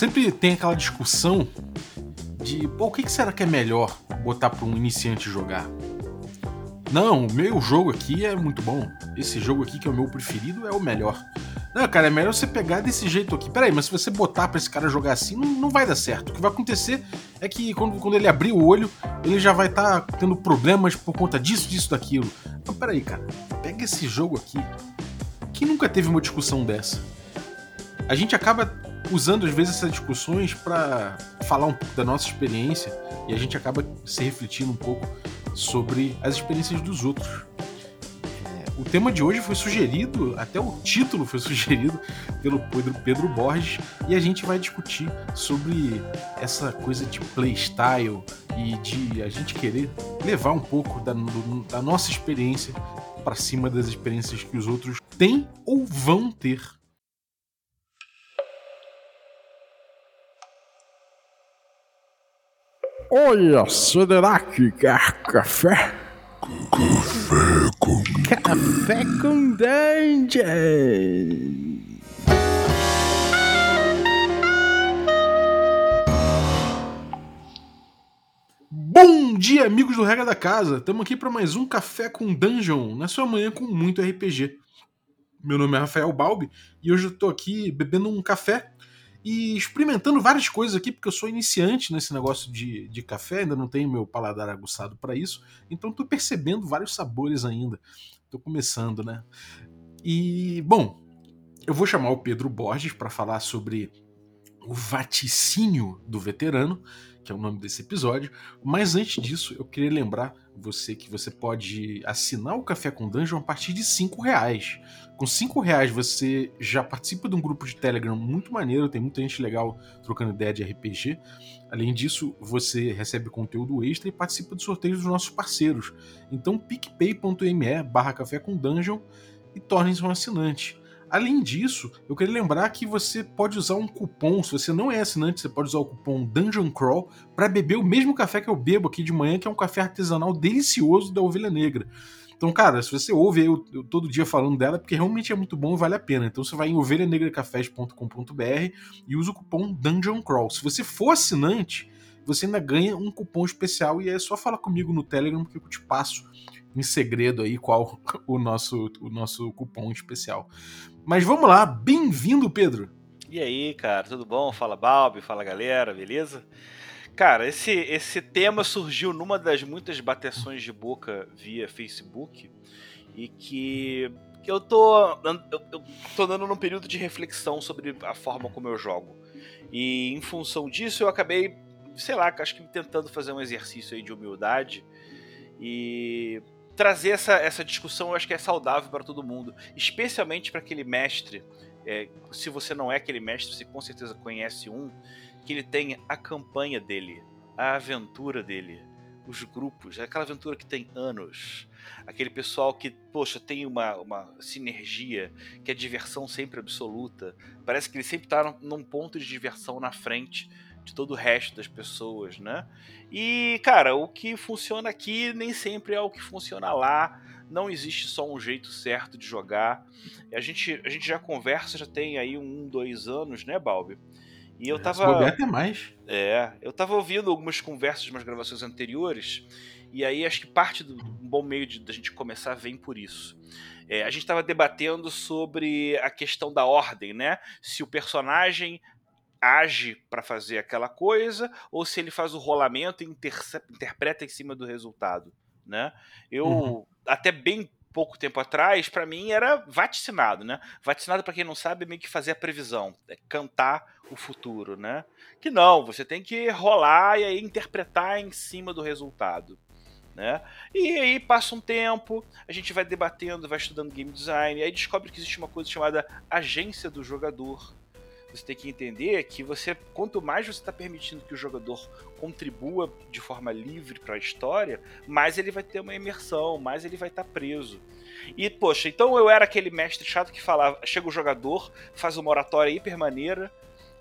sempre tem aquela discussão de pô, o que, que será que é melhor botar para um iniciante jogar? Não, o meu jogo aqui é muito bom. Esse jogo aqui, que é o meu preferido, é o melhor. Não, cara, é melhor você pegar desse jeito aqui. Peraí, mas se você botar pra esse cara jogar assim, não, não vai dar certo. O que vai acontecer é que quando, quando ele abrir o olho, ele já vai estar tá tendo problemas por conta disso, disso, daquilo. Então, peraí, cara, pega esse jogo aqui. Quem nunca teve uma discussão dessa? A gente acaba usando às vezes essas discussões para falar um pouco da nossa experiência e a gente acaba se refletindo um pouco sobre as experiências dos outros. É, o tema de hoje foi sugerido, até o título foi sugerido pelo Pedro, Borges, e a gente vai discutir sobre essa coisa de playstyle e de a gente querer levar um pouco da, da nossa experiência para cima das experiências que os outros têm ou vão ter Olha, será que quer café? Café com Café com Dungeon. Bom dia, amigos do Regra da Casa! Estamos aqui para mais um Café com Dungeon, na sua manhã com muito RPG. Meu nome é Rafael Balbi e hoje eu estou aqui bebendo um café e experimentando várias coisas aqui, porque eu sou iniciante nesse negócio de, de café, ainda não tenho meu paladar aguçado para isso, então estou percebendo vários sabores ainda. Estou começando, né? E, bom, eu vou chamar o Pedro Borges para falar sobre o vaticínio do veterano, que é o nome desse episódio. Mas antes disso, eu queria lembrar você que você pode assinar o Café com Dungeon a partir de 5 reais. Com 5 reais você já participa de um grupo de Telegram muito maneiro, tem muita gente legal trocando ideia de RPG. Além disso, você recebe conteúdo extra e participa de sorteios dos nossos parceiros. Então picpay.me barra café com dungeon e torne-se um assinante. Além disso, eu queria lembrar que você pode usar um cupom, se você não é assinante, você pode usar o cupom Dungeon Crawl para beber o mesmo café que eu bebo aqui de manhã, que é um café artesanal delicioso da Ovelha Negra. Então, cara, se você ouve eu, eu, todo dia falando dela, é porque realmente é muito bom e vale a pena. Então você vai em ovelhanegracafés.com.br e usa o cupom Dungeon Crawl. Se você for assinante, você ainda ganha um cupom especial e é só falar comigo no Telegram que eu te passo em segredo aí qual o nosso, o nosso cupom especial. Mas vamos lá, bem-vindo, Pedro. E aí, cara, tudo bom? Fala Balbi, fala galera, beleza? Cara, esse, esse tema surgiu numa das muitas bateções de boca via Facebook e que, eu, tô, eu, eu tô dando num período de reflexão sobre a forma como eu jogo. E em função disso eu acabei, sei lá, acho que tentando fazer um exercício aí de humildade e trazer essa, essa discussão eu acho que é saudável para todo mundo, especialmente para aquele mestre. É, se você não é aquele mestre, você com certeza conhece um, que ele tem a campanha dele, a aventura dele, os grupos, aquela aventura que tem anos, aquele pessoal que, poxa, tem uma, uma sinergia, que é diversão sempre absoluta. Parece que ele sempre está num ponto de diversão na frente de todo o resto das pessoas, né? E, cara, o que funciona aqui nem sempre é o que funciona lá. Não existe só um jeito certo de jogar. A gente, a gente já conversa, já tem aí um, dois anos, né, Balbi? E eu é, tava. até mais. É, eu tava ouvindo algumas conversas de umas gravações anteriores. E aí acho que parte do um bom meio de da gente começar vem por isso. É, a gente estava debatendo sobre a questão da ordem, né? Se o personagem age para fazer aquela coisa ou se ele faz o rolamento e interpreta em cima do resultado, né? Eu uhum. até bem pouco tempo atrás, para mim era vaticinado, né? Vaticinado para quem não sabe é meio que fazer a previsão, é cantar o futuro, né? Que não, você tem que rolar e aí interpretar em cima do resultado. Né? E aí passa um tempo, a gente vai debatendo, vai estudando game design, e aí descobre que existe uma coisa chamada agência do jogador, você tem que entender que você, quanto mais você está permitindo que o jogador contribua de forma livre para a história, mais ele vai ter uma imersão, mais ele vai estar tá preso. E, poxa, então eu era aquele mestre chato que falava: chega o jogador, faz uma oratória hiper maneira,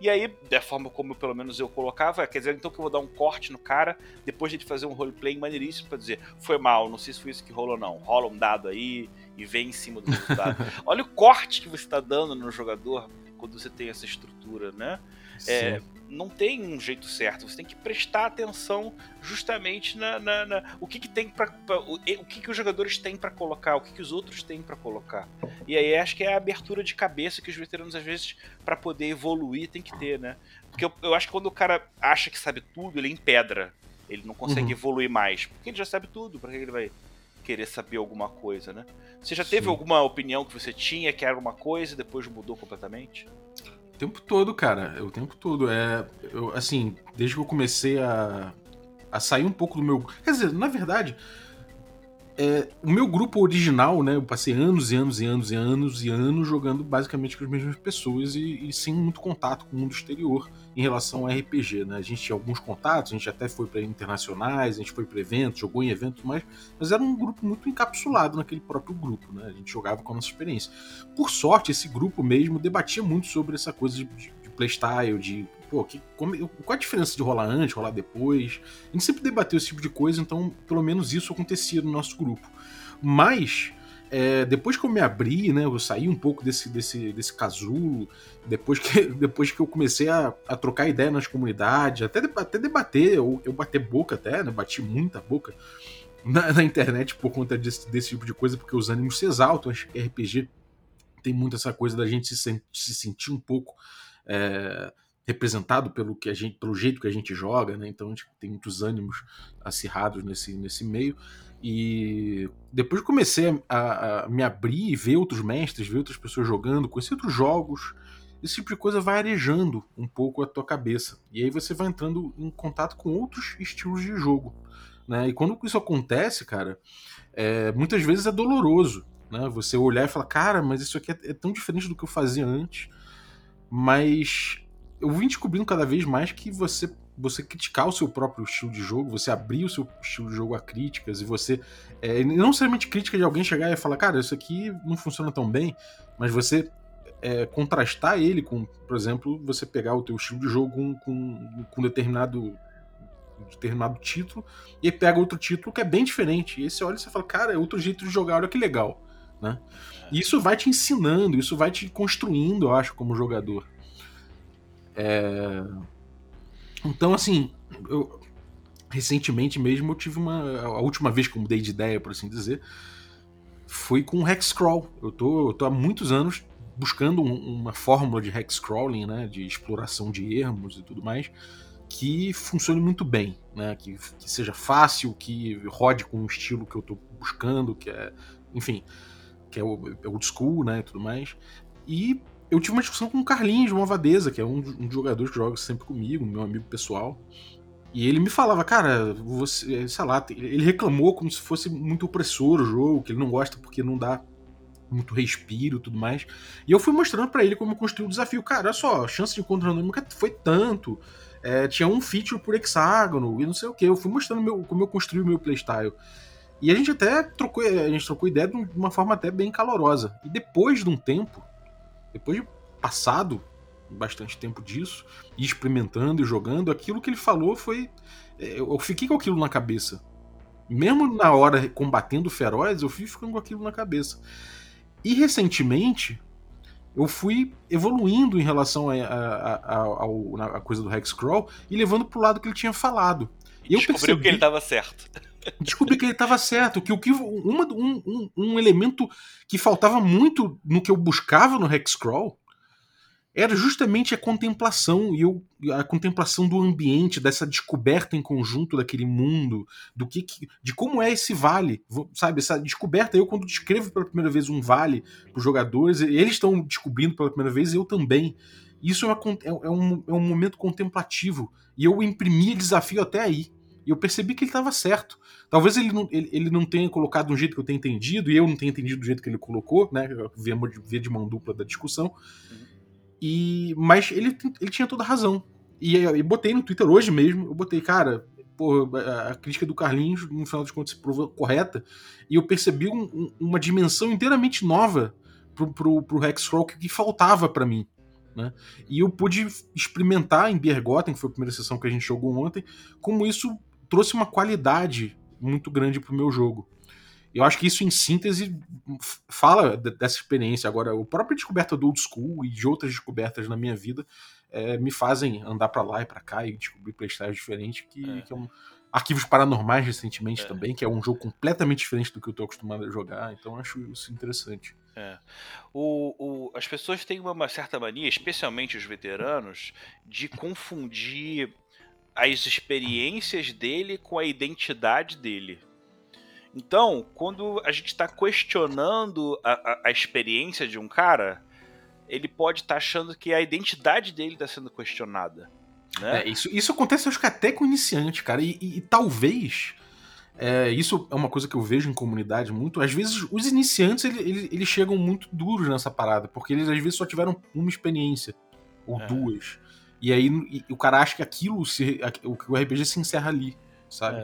e aí, da forma como pelo menos eu colocava, quer dizer, então que eu vou dar um corte no cara, depois de ele fazer um roleplay maneiríssimo pra dizer, foi mal, não sei se foi isso que rolou não. Rola um dado aí e vem em cima do resultado. Olha o corte que você tá dando no jogador quando você tem essa estrutura, né? É, não tem um jeito certo. Você tem que prestar atenção justamente na, na, na o que, que tem para o, o, que, que os jogadores têm para colocar, o que, que os outros têm para colocar. E aí acho que é a abertura de cabeça que os veteranos às vezes para poder evoluir tem que ter, né? Porque eu, eu, acho que quando o cara acha que sabe tudo, ele empedra. Ele não consegue uhum. evoluir mais, porque ele já sabe tudo. Para que ele vai querer saber alguma coisa, né? Você já teve Sim. alguma opinião que você tinha que era uma coisa e depois mudou completamente? O tempo todo, cara. O tempo todo. É, eu, assim, desde que eu comecei a, a sair um pouco do meu. Quer dizer, na verdade, é, o meu grupo original, né? Eu passei anos e anos e anos e anos e anos jogando basicamente com as mesmas pessoas e, e sem muito contato com o mundo exterior em relação a RPG, né? A gente tinha alguns contatos, a gente até foi para internacionais, a gente foi para eventos, jogou em eventos, mas, mas era um grupo muito encapsulado naquele próprio grupo, né? A gente jogava com a nossa experiência. Por sorte, esse grupo mesmo debatia muito sobre essa coisa de, de, de playstyle, de pô, que, como, qual a diferença de rolar antes, rolar depois? A gente sempre debateu esse tipo de coisa, então pelo menos isso acontecia no nosso grupo. Mas, é, depois que eu me abri, né, eu saí um pouco desse, desse, desse casulo, depois que, depois que eu comecei a, a trocar ideia nas comunidades, até, até debater, eu, eu bater boca até, né, bati muita boca na, na internet por conta desse, desse tipo de coisa, porque os ânimos se exaltam, acho que RPG tem muito essa coisa da gente se, se sentir um pouco... É, representado pelo que a gente, pelo jeito que a gente joga, né? Então a gente tem muitos ânimos acirrados nesse, nesse meio. E depois comecei a, a, me abrir e ver outros mestres, ver outras pessoas jogando, conhecer outros jogos. Esse tipo de coisa vai arejando um pouco a tua cabeça. E aí você vai entrando em contato com outros estilos de jogo. Né? E quando isso acontece, cara, é, muitas vezes é doloroso. Né? Você olhar e falar, cara, mas isso aqui é, é tão diferente do que eu fazia antes. Mas eu vim descobrindo cada vez mais que você você criticar o seu próprio estilo de jogo, você abrir o seu estilo de jogo a críticas e você é, não necessariamente crítica de alguém chegar e falar, cara, isso aqui não funciona tão bem, mas você é, contrastar ele com, por exemplo, você pegar o teu estilo de jogo com, com, com determinado determinado título e pega outro título que é bem diferente. E você olha e você fala, cara, é outro jeito de jogar, olha que legal, né? E isso vai te ensinando, isso vai te construindo, eu acho, como jogador. É... Então, assim, eu, recentemente mesmo eu tive uma. A última vez que eu mudei de ideia, por assim dizer, foi com Hexcrawl. Eu tô, eu tô há muitos anos buscando um, uma fórmula de hexcrawling, né, de exploração de ermos e tudo mais, que funcione muito bem, né, que, que seja fácil, que rode com o estilo que eu tô buscando, que é, enfim, que é o é old school, né, e tudo mais. E eu tive uma discussão com o Carlinhos Movadeza, que é um, um dos jogadores que joga sempre comigo, meu amigo pessoal. E ele me falava, cara, você, sei lá, ele reclamou como se fosse muito opressor o jogo, que ele não gosta porque não dá muito respiro e tudo mais. E eu fui mostrando para ele como eu construí o desafio. Cara, olha só, a chance de encontrar nunca foi tanto. É, tinha um feature por hexágono e não sei o que. Eu fui mostrando meu, como eu construí o meu playstyle. E a gente até trocou, a gente trocou ideia de uma forma até bem calorosa. E depois de um tempo, depois de passado bastante tempo disso, e experimentando e jogando, aquilo que ele falou foi. É, eu fiquei com aquilo na cabeça. Mesmo na hora combatendo feroz, eu fui ficando com aquilo na cabeça. E recentemente, eu fui evoluindo em relação a, a, a, a coisa do Hexcrawl e levando pro lado que ele tinha falado. E eu Descobriu percebi... que ele estava certo. Descobri que ele estava certo, que o que uma, um, um, elemento que faltava muito no que eu buscava no Hexcrawl era justamente a contemplação e eu, a contemplação do ambiente, dessa descoberta em conjunto daquele mundo, do que, de como é esse vale, sabe? Essa descoberta. Eu quando descrevo pela primeira vez um vale para os jogadores, eles estão descobrindo pela primeira vez, eu também. Isso é, uma, é, é, um, é um momento contemplativo e eu imprimi desafio até aí. Eu percebi que ele estava certo. Talvez ele não, ele, ele não tenha colocado do jeito que eu tenho entendido, e eu não tenha entendido do jeito que ele colocou, né? Via, via de mão dupla da discussão. Uhum. E, mas ele, ele tinha toda a razão. E eu botei no Twitter hoje mesmo, eu botei, cara, pô, a crítica do Carlinhos, no final das contas, se provou correta. E eu percebi um, um, uma dimensão inteiramente nova pro, pro, pro Hexcrawl que, que faltava para mim. Né? E eu pude experimentar em Bergotten, que foi a primeira sessão que a gente jogou ontem, como isso trouxe uma qualidade muito grande pro meu jogo. Eu acho que isso, em síntese, fala de- dessa experiência. Agora, a própria descoberta do old school e de outras descobertas na minha vida é, me fazem andar pra lá e pra cá e descobrir playstyles diferentes, que, É. que é um... Arquivos Paranormais recentemente É. também, que é um jogo completamente diferente do que eu tô acostumado a jogar, então acho isso interessante. O, o- as pessoas têm uma, uma certa mania, especialmente os veteranos, de confundir as experiências dele com a identidade dele. Então, quando a gente está questionando a, a- a experiência de um cara, ele pode estar achando que a identidade dele está sendo questionada. Né? É, isso, isso acontece, acho que até com iniciante, cara. E, e- e talvez. é, isso é uma coisa que eu vejo em comunidade muito. Às vezes, os iniciantes ele- ele- eles chegam muito duros nessa parada, porque eles às vezes só tiveram uma experiência, ou É. duas. E aí e- o cara acha que aquilo, se, o, o RPG se encerra ali, sabe?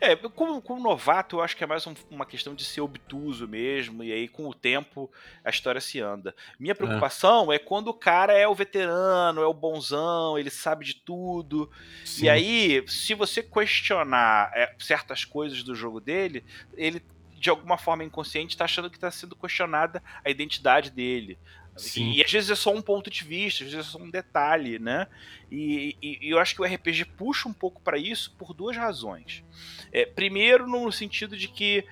É, É, como, como novato, eu acho que é mais um- uma questão de ser obtuso mesmo, e aí com o tempo a história se anda. Minha preocupação é, quando o cara é o veterano, é o bonzão, ele sabe de tudo. Sim. E aí, se você questionar é, certas coisas do jogo dele, ele de alguma forma inconsciente está achando que está sendo questionada a identidade dele. Sim. E, e às vezes é só um ponto de vista, às vezes é só um detalhe, né? E, e- e eu acho que o RPG puxa um pouco para isso por duas razões. É, primeiro, no sentido de que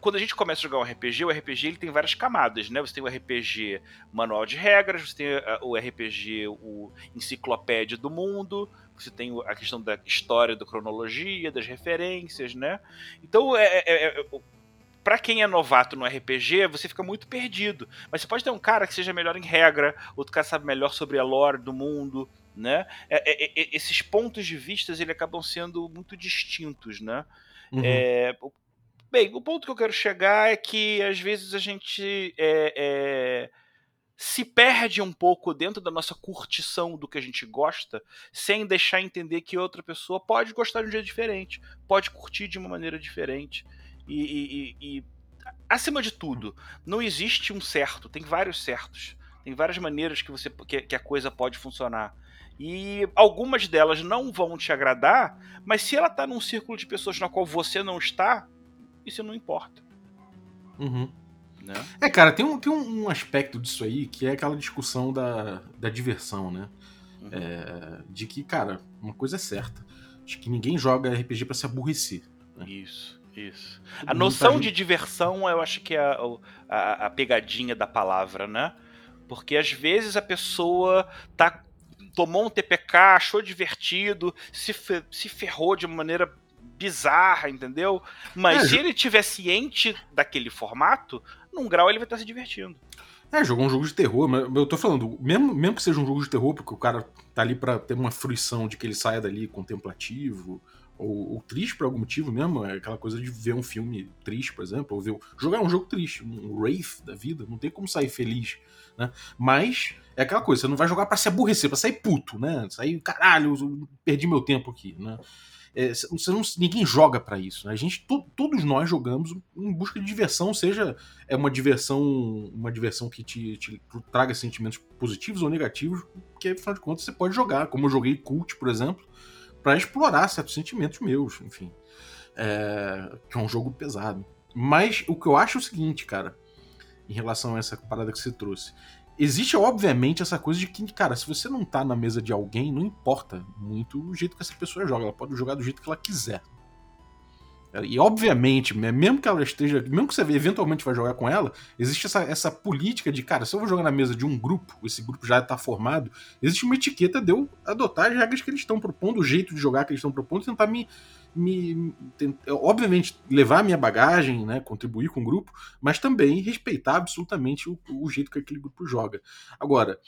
quando a gente começa a jogar um RPG, o RPG ele tem várias camadas, né? Você tem o RPG manual de regras, você tem ah, o RPG o enciclopédia do mundo, você tem a questão da história, da cronologia, das referências, né? Então, é, é, é, para quem é novato no RPG, você fica muito perdido. Mas você pode ter um cara que seja melhor em regra, outro cara sabe melhor sobre a lore do mundo, né? É, é, é, esses pontos de vistas ele acabam sendo muito distintos, né? Uhum. É, bem, o ponto que eu quero chegar é que às vezes a gente é, é, se perde um pouco dentro da nossa curtição do que a gente gosta, sem deixar entender que outra pessoa pode gostar de um jeito diferente, pode curtir de uma maneira diferente. E, e- e- acima de tudo, não existe um certo, tem vários certos. Tem várias maneiras que, você, que, que a coisa pode funcionar. E algumas delas não vão te agradar, mas se ela tá num círculo de pessoas na qual você não está, isso não importa. Uhum. Né? É, cara, tem, um, tem um, aspecto disso aí que é aquela discussão da, da diversão, né? Uhum. É, de que, cara, uma coisa é certa. Acho que ninguém joga RPG pra se aborrecer. Isso, isso. Todo A mundo noção tá de diversão, eu acho que é a, a, a pegadinha da palavra, né? Porque às vezes a pessoa tá tomou um TPK, achou divertido, se, fe- se ferrou de uma maneira bizarra, entendeu? Mas É, se ele tiver ciente daquele formato, num grau ele vai estar se divertindo. É, jogou um jogo de terror, mas eu tô falando, mesmo, mesmo que seja um jogo de terror, porque o cara tá ali pra ter uma fruição de que ele saia dali contemplativo, ou, ou triste por algum motivo mesmo, é aquela coisa de ver um filme triste, por exemplo, ou ver, jogar um jogo triste, um Wraith da vida, não tem como sair feliz, né? Mas é aquela coisa, você não vai jogar pra se aborrecer, pra sair puto, né? Sair, caralho, perdi meu tempo aqui, né? É, você não, ninguém joga pra isso, né? A gente, to- todos nós jogamos em busca de diversão, seja é uma diversão uma diversão que te, te traga sentimentos positivos ou negativos, porque afinal de contas você pode jogar, como eu joguei Cult, por exemplo, pra explorar certos sentimentos meus, enfim. É, que é um jogo pesado. Mas o que eu acho é o seguinte, cara, em relação a essa parada que você trouxe. Existe, obviamente, essa coisa de que, cara, se você não tá na mesa de alguém, não importa muito o jeito que essa pessoa joga. Ela pode jogar do jeito que ela quiser. E, obviamente, né, mesmo que ela esteja. Mesmo que você eventualmente vai jogar com ela, existe essa, essa política de, cara, se eu vou jogar na mesa de um grupo, esse grupo já tá formado, existe uma etiqueta de eu adotar as regras que eles estão propondo, o jeito de jogar que eles estão propondo, tentar me. me tent- obviamente, levar a minha bagagem, né, contribuir com o grupo, mas também respeitar absolutamente o, o jeito que aquele grupo joga. Agora,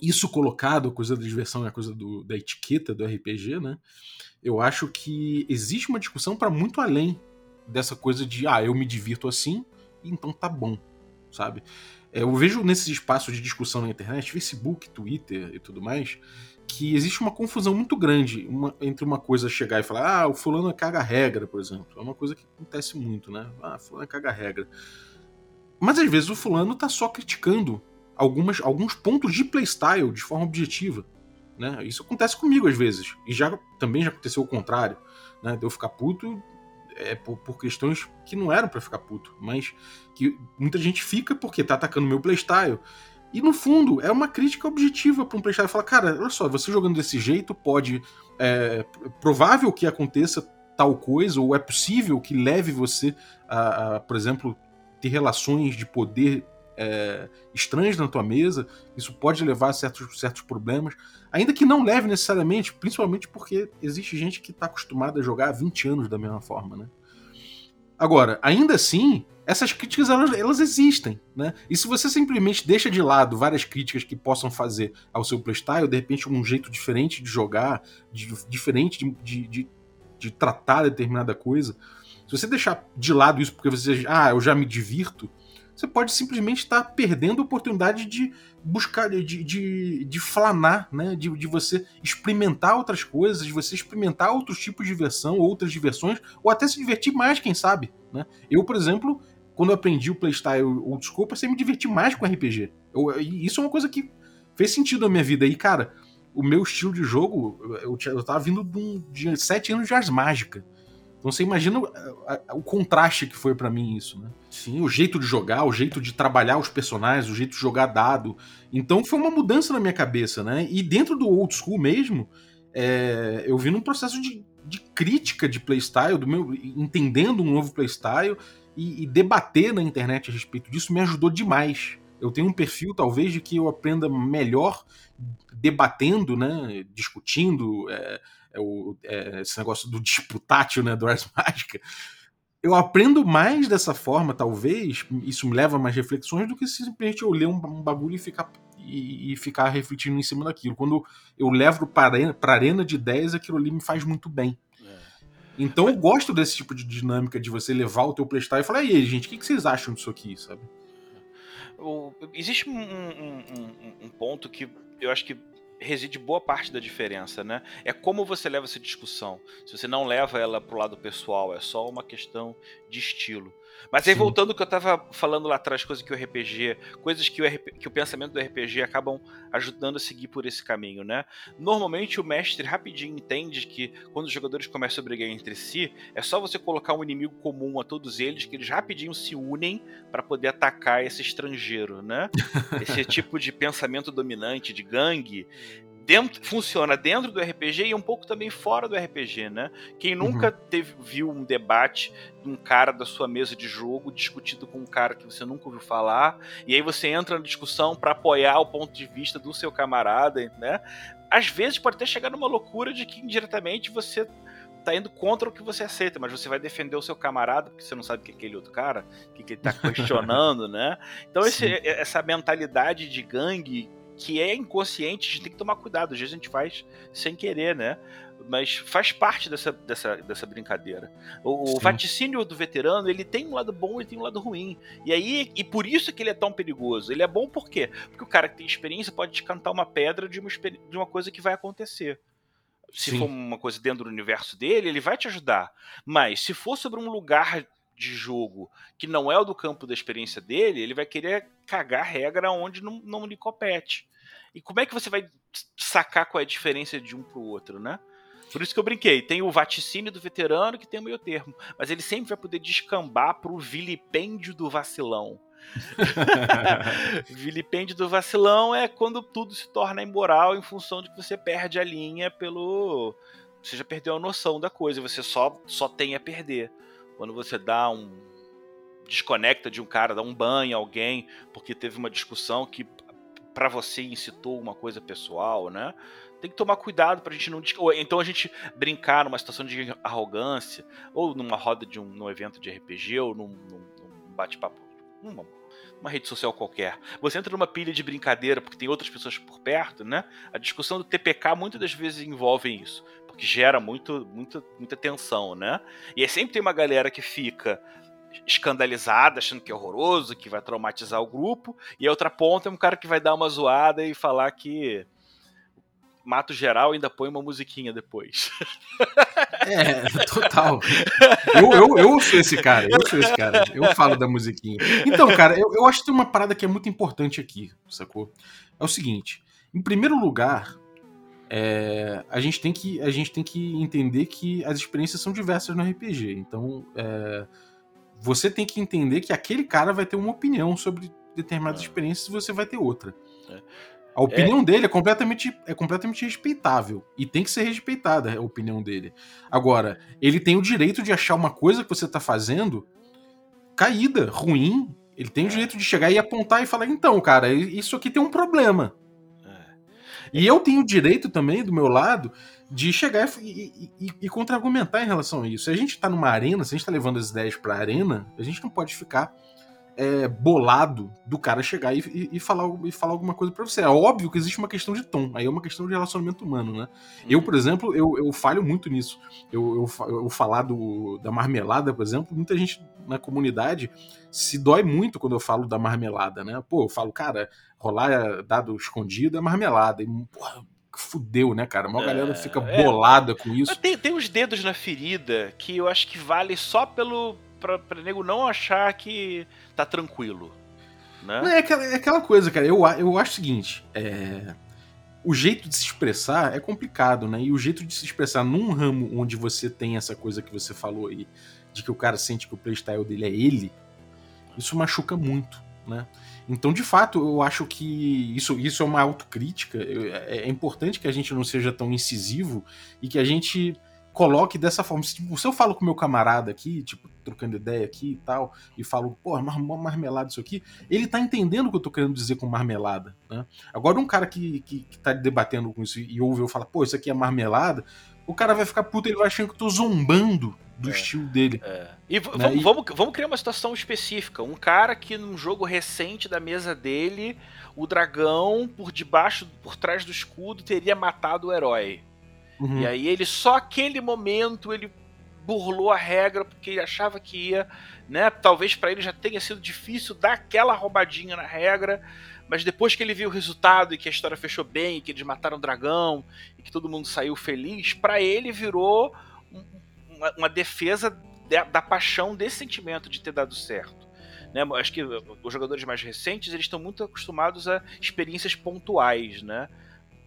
isso colocado, a coisa da diversão e a coisa do- da etiqueta do RPG, né? Eu acho que existe uma discussão para muito além dessa coisa de, ah, eu me divirto assim, então tá bom, sabe? É, eu vejo nesses espaços de discussão na internet, Facebook, Twitter e tudo mais, que existe uma confusão muito grande uma- entre uma coisa chegar e falar, ah, o fulano caga a regra, por exemplo. É uma coisa que acontece muito, né? Ah, fulano caga a regra. Mas às vezes o fulano tá só criticando algumas, alguns pontos de playstyle de forma objetiva. Né? Isso acontece comigo às vezes. E já também já aconteceu o contrário. Né? De eu ficar puto é por, por questões que não eram para ficar puto, mas que muita gente fica porque tá atacando meu playstyle. E no fundo, é uma crítica objetiva para um playstyle. Fala, cara, olha só, você jogando desse jeito pode. É provável que aconteça tal coisa, ou é possível que leve você a, a por exemplo, ter relações de poder é, estranhas na tua mesa, isso pode levar a certos, certos problemas, ainda que não leve necessariamente, principalmente porque existe gente que está acostumada a jogar há 20 anos da mesma forma, né? Agora, ainda assim, essas críticas elas, elas existem, né? E se você simplesmente deixa de lado várias críticas que possam fazer ao seu playstyle, de repente um jeito diferente de jogar, de, diferente de, de, de, de tratar determinada coisa, se você deixar de lado isso porque você, ah, eu já me divirto, você pode simplesmente estar perdendo a oportunidade de buscar, de, de, de flanar, né? De, de você experimentar outras coisas, de você experimentar outros tipos de diversão, outras diversões, ou até se divertir mais, quem sabe. Né? Eu, por exemplo, quando eu aprendi o playstyle old school, passei a me divertir mais com RPG. Eu, isso é uma coisa que fez sentido na minha vida. E, cara, o meu estilo de jogo, eu, eu tava vindo de, um, de sete anos de Ars Mágica. Então você imagina o, o contraste que foi para mim isso, né? Sim, o jeito de jogar, o jeito de trabalhar os personagens, o jeito de jogar dado. Então foi uma mudança na minha cabeça, né? E dentro do old school mesmo, é, eu vi num processo de, de crítica de playstyle, do meu, entendendo um novo playstyle e, e debater na internet a respeito disso me ajudou demais. Eu tenho um perfil, talvez, de que eu aprenda melhor debatendo, né, discutindo, é o, é, esse negócio do disputátil, né, do Ars Mágica, eu aprendo mais dessa forma, talvez, isso me leva a mais reflexões do que simplesmente eu ler um, um bagulho e ficar, e, e, ficar refletindo em cima daquilo. Quando eu levo para a arena de ideias, aquilo ali me faz muito bem. É. Então eu gosto desse tipo de dinâmica de você levar o teu playstyle e falar, e aí, gente, o que, que vocês acham disso aqui, sabe? existe um, um, um, um ponto que eu acho que reside boa parte da diferença, né? É como você leva essa discussão. Se você não leva ela pro lado pessoal, é só uma questão de estilo. Mas aí, Sim. voltando ao que eu tava falando lá atrás, coisas que o RPG, coisas que o, RP, que o pensamento do RPG acabam ajudando a seguir por esse caminho, né? Normalmente o mestre rapidinho entende que quando os jogadores começam a brigar entre si, é só você colocar um inimigo comum a todos eles, que eles rapidinho se unem para poder atacar esse estrangeiro, né? Esse tipo de pensamento dominante de gangue dentro, funciona dentro do RPG e um pouco também fora do RPG, né? Quem uhum. nunca uhum. teve, viu um debate de um cara da sua mesa de jogo discutido com um cara que você nunca ouviu falar, e aí você entra na discussão para apoiar o ponto de vista do seu camarada, né? Às vezes pode até chegar numa loucura de que indiretamente você tá indo contra o que você aceita, mas você vai defender o seu camarada, porque você não sabe o que é aquele outro cara, o que, que ele tá questionando, né? Então esse, essa mentalidade de gangue que é inconsciente, a gente tem que tomar cuidado. Às vezes a gente faz sem querer, né? Mas faz parte dessa, dessa, dessa brincadeira. O, o vaticínio do veterano, ele tem um lado bom e tem um lado ruim. E aí, e por isso que ele é tão perigoso. Ele é bom por quê? Porque o cara que tem experiência pode descantar uma pedra de uma, de uma coisa que vai acontecer. Se Sim. for uma coisa dentro do universo dele, ele vai te ajudar. Mas se for sobre um lugar de jogo que não é o do campo da experiência dele, ele vai querer cagar regra onde não, não lhe compete. E como é que você vai sacar qual é a diferença de um pro outro, né? Por isso que eu brinquei. Tem o vaticínio do veterano que tem o meio termo. Mas ele sempre vai poder descambar pro vilipêndio do vacilão. vilipêndio do vacilão é quando tudo se torna imoral em função de que você perde a linha pelo. Você já perdeu a noção da coisa, você só, só tem a perder. Quando você dá um. desconecta de um cara, dá um banho a alguém, porque teve uma discussão que para você incitou uma coisa pessoal, né? Tem que tomar cuidado pra gente não. Ou então a gente brincar numa situação de arrogância, ou numa roda de um num evento de RPG, ou num, num, num bate-papo, numa, numa rede social qualquer. Você entra numa pilha de brincadeira porque tem outras pessoas por perto, né? A discussão do TPK muitas das vezes envolve isso que gera muito, muito, muita tensão, né? E aí sempre tem uma galera que fica escandalizada, achando que é horroroso, que vai traumatizar o grupo, e a outra ponta é um cara que vai dar uma zoada e falar que mato geral ainda põe uma musiquinha depois. É, total. Eu, eu, eu sou esse cara, eu sou esse cara. Eu falo da musiquinha. Então, cara, eu, eu acho que tem uma parada que é muito importante aqui, sacou? É o seguinte: em primeiro lugar, é, a, gente tem que, a gente tem que entender que as experiências são diversas no RPG. Então, é, você tem que entender que aquele cara vai ter uma opinião sobre determinadas É. experiências e você vai ter outra. É. A opinião dele é completamente, é completamente respeitável. E tem que ser respeitada a opinião dele. Agora, ele tem o direito de achar uma coisa que você tá fazendo caída, ruim. Ele tem o É. direito de chegar e apontar e falar: então, cara, isso aqui tem um problema. É. E eu tenho o direito também, do meu lado, de chegar e, e, e- e contra-argumentar em relação a isso. Se a gente tá numa arena, se a gente tá levando as ideias pra arena, a gente não pode ficar é, bolado do cara chegar e, e- e falar, e falar alguma coisa pra você. É óbvio que existe uma questão de tom, aí é uma questão de relacionamento humano, né? Eu, por exemplo, eu, eu falho muito nisso. Eu, eu, eu falar do, da marmelada, por exemplo, muita gente na comunidade se dói muito quando eu falo da marmelada, né? Pô, eu falo, cara, rolar é dado escondido é marmelada. E, porra, fudeu, né, cara? A maior É, galera fica é. bolada com Mas isso. tem, tem uns dedos na ferida que eu acho que vale só pelo. Pra, pra nego não achar que tá tranquilo. Né? Não, é, aquela, é aquela coisa, cara. Eu, eu acho o seguinte: é, o jeito de se expressar é complicado, né? E o jeito de se expressar num ramo onde você tem essa coisa que você falou aí, de que o cara sente que o playstyle dele é ele, isso machuca muito, né? Então, de fato, eu acho que isso, isso é uma autocrítica. É, é importante que a gente não seja tão incisivo e que a gente coloque dessa forma. Se, tipo, se eu falo com meu camarada aqui, tipo, trocando ideia aqui e tal, e falo, pô, mó marmelada isso aqui, ele tá entendendo o que eu tô querendo dizer com marmelada, né? Agora, um cara que, que, que tá debatendo com isso e ouve eu falar, pô, isso aqui é marmelada, o cara vai ficar puto, ele vai achando que eu tô zombando do É. estilo dele. É. E Né, vamos, e- vamos, vamos criar uma situação específica. Um cara que num jogo recente da mesa dele, o dragão, por debaixo, por trás do escudo, teria matado o herói. Uhum. E aí ele, só aquele momento, ele burlou a regra porque ele achava que ia, né? Talvez pra ele já tenha sido difícil dar aquela roubadinha na regra, mas depois que ele viu o resultado e que a história fechou bem, e que eles mataram o dragão e que todo mundo saiu feliz, pra ele virou um- uma, uma defesa da, da paixão desse sentimento de ter dado certo. Né? Acho que os jogadores mais recentes eles estão muito acostumados a experiências pontuais, né?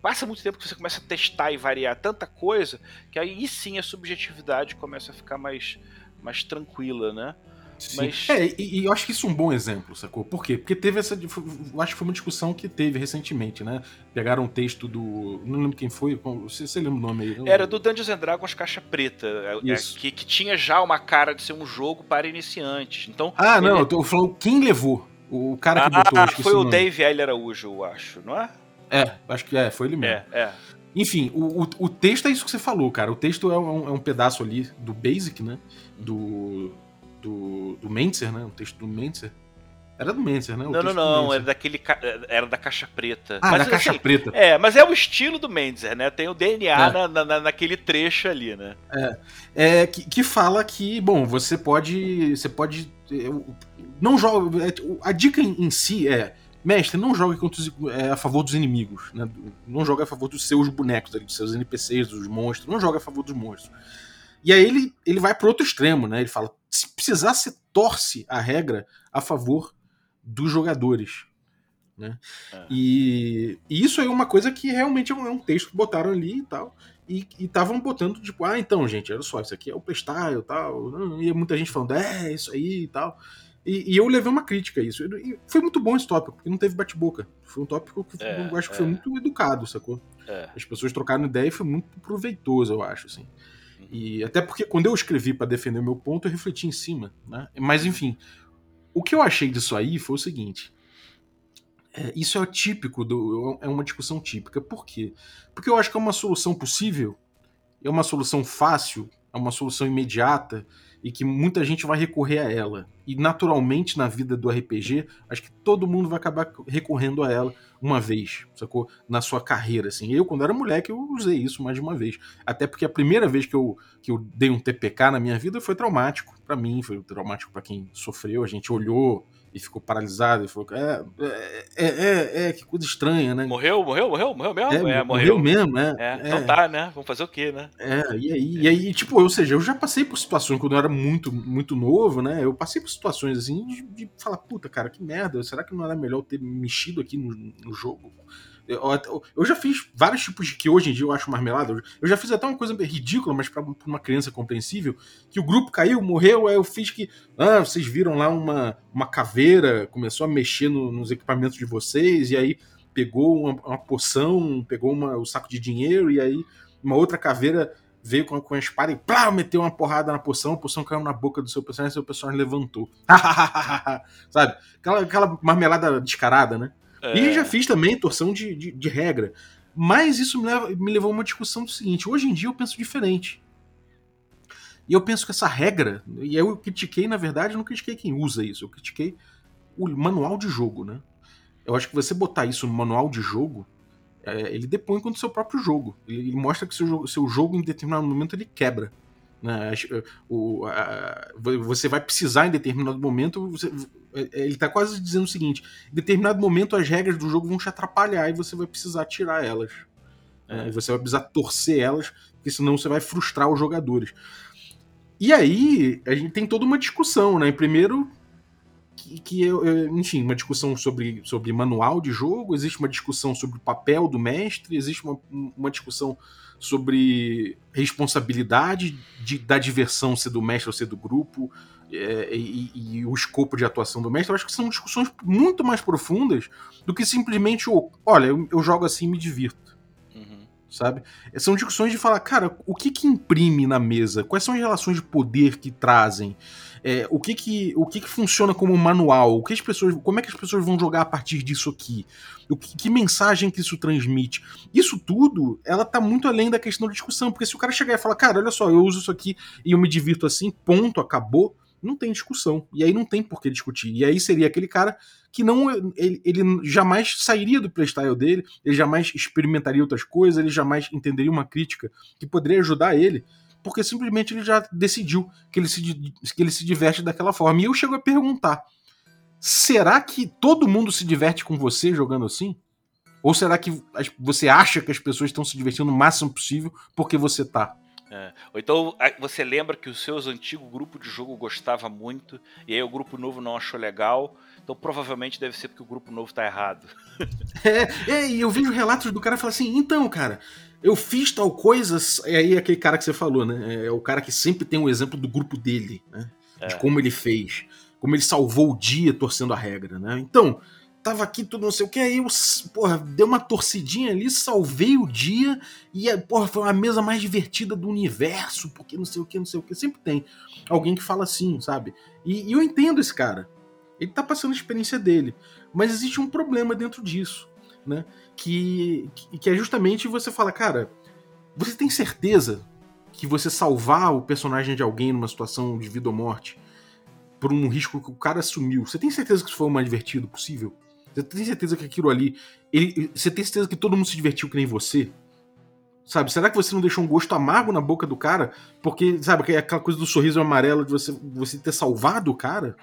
Passa muito tempo que você começa a testar e variar tanta coisa que aí sim a subjetividade começa a ficar mais, mais tranquila, né? Sim. Mas- É, e, e eu acho que isso é um bom exemplo, sacou? Por quê? Porque teve essa. Eu acho que foi uma discussão que teve recentemente, né? Pegaram um texto do. Não lembro quem foi. Você, você lembra o nome aí? Era do Dungeons and Dragons Caixa Preta, é- é, que, que tinha já uma cara de ser um jogo para iniciantes. Então, Ah, não, ele- eu tô falando quem levou. O cara que ah, botou. esqueci foi o nome. Dave L. Araújo, eu acho, não é? É, acho que é, foi ele mesmo. É, é. Enfim, o, o, o texto é isso que você falou, cara. O texto é um, é um pedaço ali do Basic, né? Do. Do, do Mentzer, né? O texto do Mentzer. Era do Mentzer, né? O Não, não, não, Mentzer. era daquele. ca- Era da Caixa Preta. Ah, Mas, da caixa assim, preta. É, mas é o estilo do Mendes, né? Tem o DNA É. na, na- na- naquele trecho ali, né? É, que, que fala que, bom, você pode. Você pode. é, Não joga. é, A dica em, em si é. Mestre, não jogue contra os- é, a favor dos inimigos. Né? Não joga a favor dos seus bonecos, dos seus NPCs, dos monstros. Não joga a favor dos monstros. E aí ele, ele vai pro outro extremo, né? Ele fala: se precisar, você torce a regra a favor dos jogadores. Né? É. E, e isso é uma coisa que realmente é um, é um texto que botaram ali e tal. E estavam botando, tipo, ah, então, gente, olha só, isso aqui é o playstyle e tal. E muita gente falando, é, isso aí e tal. E, e eu levei uma crítica a isso. E foi muito bom esse tópico, porque não teve bate-boca. Foi um tópico que É, eu acho que é. foi muito educado, sacou? É. As pessoas trocaram ideia e foi muito proveitoso, eu acho, assim. E até porque quando eu escrevi pra defender o meu ponto, eu refleti em cima, né? Mas enfim, o que eu achei disso aí foi o seguinte. É, isso é típico, do, é uma discussão típica. Por quê? Porque eu acho que é uma solução possível, é uma solução fácil, é uma solução imediata e que muita gente vai recorrer a ela. E naturalmente na vida do RPG, acho que todo mundo vai acabar recorrendo a ela uma vez, sacou? Na sua carreira, assim. Eu, quando era moleque, eu usei isso mais de uma vez. Até porque a primeira vez que eu, que eu dei um TPK na minha vida foi traumático. Pra mim, foi traumático pra quem sofreu. A gente olhou e ficou paralisado e falou: é, é, é, é, é, que coisa estranha, né? Morreu, morreu, morreu, morreu mesmo? É, É, morreu morreu. mesmo, é. É, é. então tá, né? Vamos fazer o quê, né? É, e aí, e aí, tipo, ou seja, eu já passei por situações quando eu era muito, muito novo, né? Eu passei por situações assim de, de falar, puta, cara, que merda, será que não era melhor eu ter mexido aqui no, no jogo? Eu, eu, já fiz vários tipos de que hoje em dia eu acho marmelada. Eu já fiz até uma coisa ridícula, mas para uma criança compreensível, que o grupo caiu, morreu, aí eu fiz que. Ah, vocês viram lá uma, uma caveira, começou a mexer no, nos equipamentos de vocês, e aí pegou uma, uma poção, pegou uma, o saco de dinheiro, e aí uma outra caveira veio com, com a espada e plá, meteu uma porrada na poção, a poção caiu na boca do seu personagem e seu personagem levantou. Sabe? Aquela, aquela marmelada descarada, né? É. E já fiz também torção de, de, de, regra. Mas isso me, leva, me levou a uma discussão do seguinte: hoje em dia eu penso diferente. E eu penso que essa regra, e eu critiquei, na verdade, não critiquei quem usa isso, eu critiquei o manual de jogo, né? Eu acho que você botar isso no manual de jogo é, ele depõe contra o seu próprio jogo. Ele, ele mostra que seu jogo, seu jogo, em determinado momento, ele quebra. Né? O, a, você vai precisar em determinado momento. Você, ele está quase dizendo o seguinte: em determinado momento as regras do jogo vão te atrapalhar e você vai precisar tirar elas. É. você vai precisar torcer elas, porque senão você vai frustrar os jogadores. E aí, a gente tem toda uma discussão, né? Primeiro, que, que eu, enfim, uma discussão sobre, sobre manual de jogo, existe uma discussão sobre o papel do mestre, existe uma, uma discussão sobre responsabilidade de, da diversão ser do mestre ou ser do grupo é, e, e, o escopo de atuação do mestre. Eu acho que são discussões muito mais profundas do que simplesmente o, olha, eu, eu jogo assim e me divirto. Uhum. Sabe? São discussões de falar, cara, o que que imprime na mesa? Quais são as relações de poder que trazem? É, o que que, o que que funciona como manual? O que as pessoas, como é que as pessoas vão jogar a partir disso aqui? O que, que mensagem que isso transmite? Isso tudo, ela tá muito além da questão da discussão, porque se o cara chegar e falar, cara, olha só, eu uso isso aqui e eu me divirto assim, ponto, acabou, não tem discussão. E aí não tem por que discutir. E aí seria aquele cara que não ele, ele jamais sairia do playstyle dele, ele jamais experimentaria outras coisas, ele jamais entenderia uma crítica que poderia ajudar ele porque simplesmente ele já decidiu que ele se, que ele se diverte daquela forma. E eu chego a perguntar: será que todo mundo se diverte com você jogando assim? Ou será que você acha que as pessoas estão se divertindo o máximo possível porque você tá? É. Ou então você lembra que o seu antigo grupo de jogo gostava muito, e aí o grupo novo não achou legal, então provavelmente deve ser porque o grupo novo tá errado. é, é, e eu vejo relatos do cara falar assim, então, cara, eu fiz tal coisa. E aí, aquele cara que você falou, né? É o cara que sempre tem um exemplo do grupo dele, né? É. De como ele fez. Como ele salvou o dia torcendo a regra, né? Então, tava aqui tudo não sei o que, aí eu, porra, dei uma torcidinha ali, salvei o dia e, porra, foi a mesa mais divertida do universo, porque não sei o que, não sei o que. Sempre tem alguém que fala assim, sabe? E, e eu entendo esse cara. Ele tá passando a experiência dele. Mas existe um problema dentro disso né? Que, que é justamente você fala, cara, você tem certeza que você salvar o personagem de alguém numa situação de vida ou morte por um risco que o cara assumiu, você tem certeza que isso foi o mais divertido possível? Você tem certeza que aquilo ali. Ele, você tem certeza que todo mundo se divertiu que nem você? Sabe? Será que você não deixou um gosto amargo na boca do cara? Porque, sabe, aquela coisa do sorriso amarelo de você, você ter salvado o cara?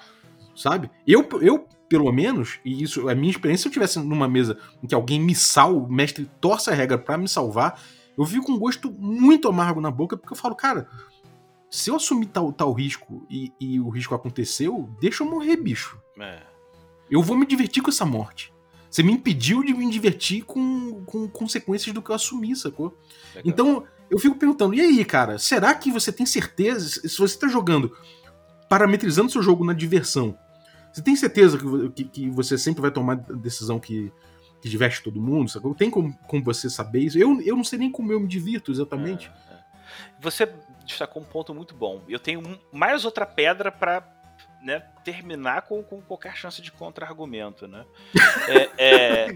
Sabe? Eu, eu pelo menos, e isso é minha experiência, se eu tivesse numa mesa em que alguém me salva, o mestre torce a regra para me salvar, eu fico com um gosto muito amargo na boca, porque eu falo, cara, se eu assumir tal, tal risco e, e o risco aconteceu, deixa eu morrer, bicho. É. Eu vou me divertir com essa morte. Você me impediu de me divertir com, com consequências do que eu assumi, sacou? Legal. Então, eu fico perguntando, e aí, cara, será que você tem certeza, se você tá jogando, parametrizando seu jogo na diversão, você tem certeza que, que, que, você sempre vai tomar a decisão que, que diverte todo mundo? Sabe? Tem como, como você saber isso? Eu, eu não sei nem como eu me divirto exatamente. É, é. Você destacou um ponto muito bom. Eu tenho mais outra pedra para né, terminar com, com qualquer chance de contra-argumento, né? É, é...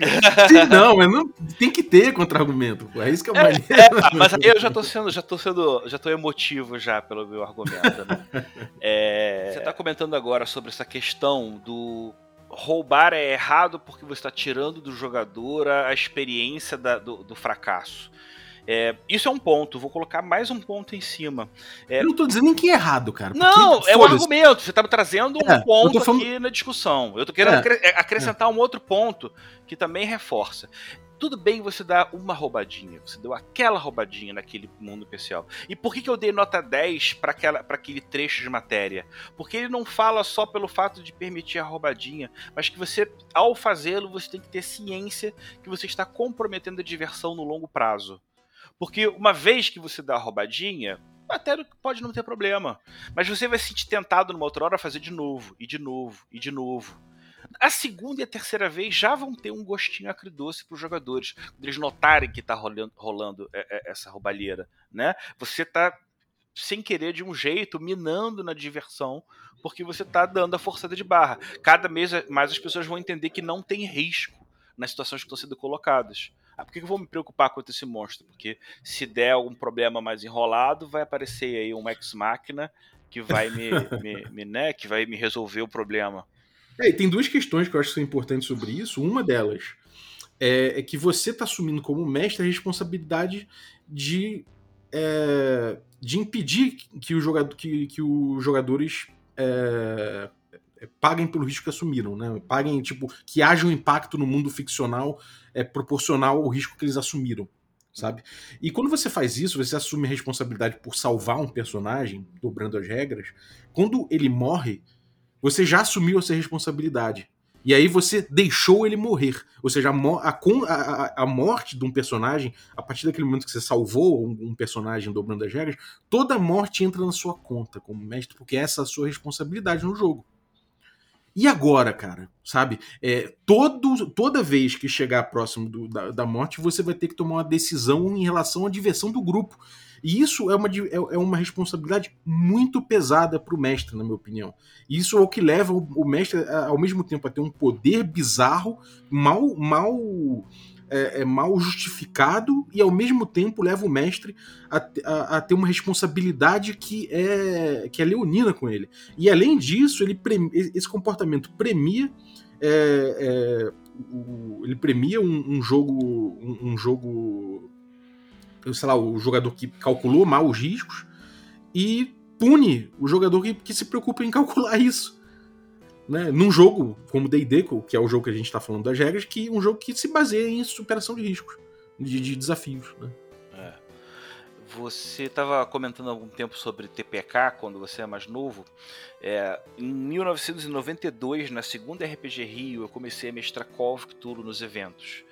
Sim, não, mas não tem que ter contra-argumento. É isso que é o maneiro. É, é, mas aí eu já tô sendo, já tô sendo, já tô emotivo já pelo meu argumento. Né? É, você tá comentando agora sobre essa questão do roubar é errado porque você está tirando do jogador a experiência da, do, do fracasso. É, isso é um ponto, vou colocar mais um ponto em cima. É, Eu não tô dizendo nem que é errado, cara. não, é um argumento. Você está trazendo um É, ponto falando- aqui na discussão. Eu tô querendo É, acre- é, acrescentar um outro ponto que também reforça. Tudo bem você dar uma roubadinha, você deu aquela roubadinha naquele mundo especial. E por que, que eu dei nota 10 para aquele trecho de matéria? Porque ele não fala só pelo fato de permitir a roubadinha, mas que você, ao fazê-lo, você tem que ter ciência que você está comprometendo a diversão no longo prazo. Porque uma vez que você dá a roubadinha, até pode não ter problema. Mas você vai se sentir tentado numa outra hora a fazer de novo, e de novo, e de novo. A segunda e a terceira vez já vão ter um gostinho acridoce para os jogadores, quando eles notarem que está rolando, rolando é, é, essa roubalheira, né? Você está sem querer de um jeito minando na diversão, porque você está dando a forçada de barra. Cada mês mais as pessoas vão entender que não tem risco nas situações que estão sendo colocadas. Ah, por que eu vou me preocupar com esse monstro? Porque se der algum problema mais enrolado, vai aparecer aí um ex-máquina que vai me, me, me, né, que vai me resolver o problema. É, e tem duas questões que eu acho que são importantes sobre isso. Uma delas é, é que você está assumindo como mestre a responsabilidade de, é, de impedir que, o jogador, que, que os jogadores é, paguem pelo risco que assumiram, né? Paguem, tipo, que haja um impacto no mundo ficcional é, proporcional ao risco que eles assumiram. Sabe? E quando você faz isso, você assume a responsabilidade por salvar um personagem, dobrando as regras. Quando ele morre, você já assumiu essa responsabilidade. E aí você deixou ele morrer. Ou seja, a, a, a, morte de um personagem, a partir daquele momento que você salvou um, um, personagem dobrando as regras, toda morte entra na sua conta como mestre, porque essa é a sua responsabilidade no jogo. E agora, cara, sabe? É, todo, toda vez que chegar próximo do, da, da morte, você vai ter que tomar uma decisão em relação à diversão do grupo. E isso é uma, é, uma responsabilidade muito pesada para o mestre, na minha opinião. E isso é o que leva o, o mestre, ao mesmo tempo, a ter um poder bizarro, mal, mal, é, é, mal justificado, e ao mesmo tempo leva o mestre a, a, a, ter uma responsabilidade que é, que é leonina com ele. E além disso, ele esse comportamento premia. É, o, ele premia um, um jogo. Um, um jogo sei lá, o jogador que calculou mal os riscos e pune o jogador que, que se preocupa em calcular isso. Né? Num jogo como D&D, que é o jogo que a gente está falando das regras, que é um jogo que se baseia em superação de riscos, de, de desafios. Né? É. Você estava comentando há algum tempo sobre TPK quando você é mais novo. É, em 1992, na segunda RPG Rio, eu comecei a mestrar Call of Cthulhu nos eventos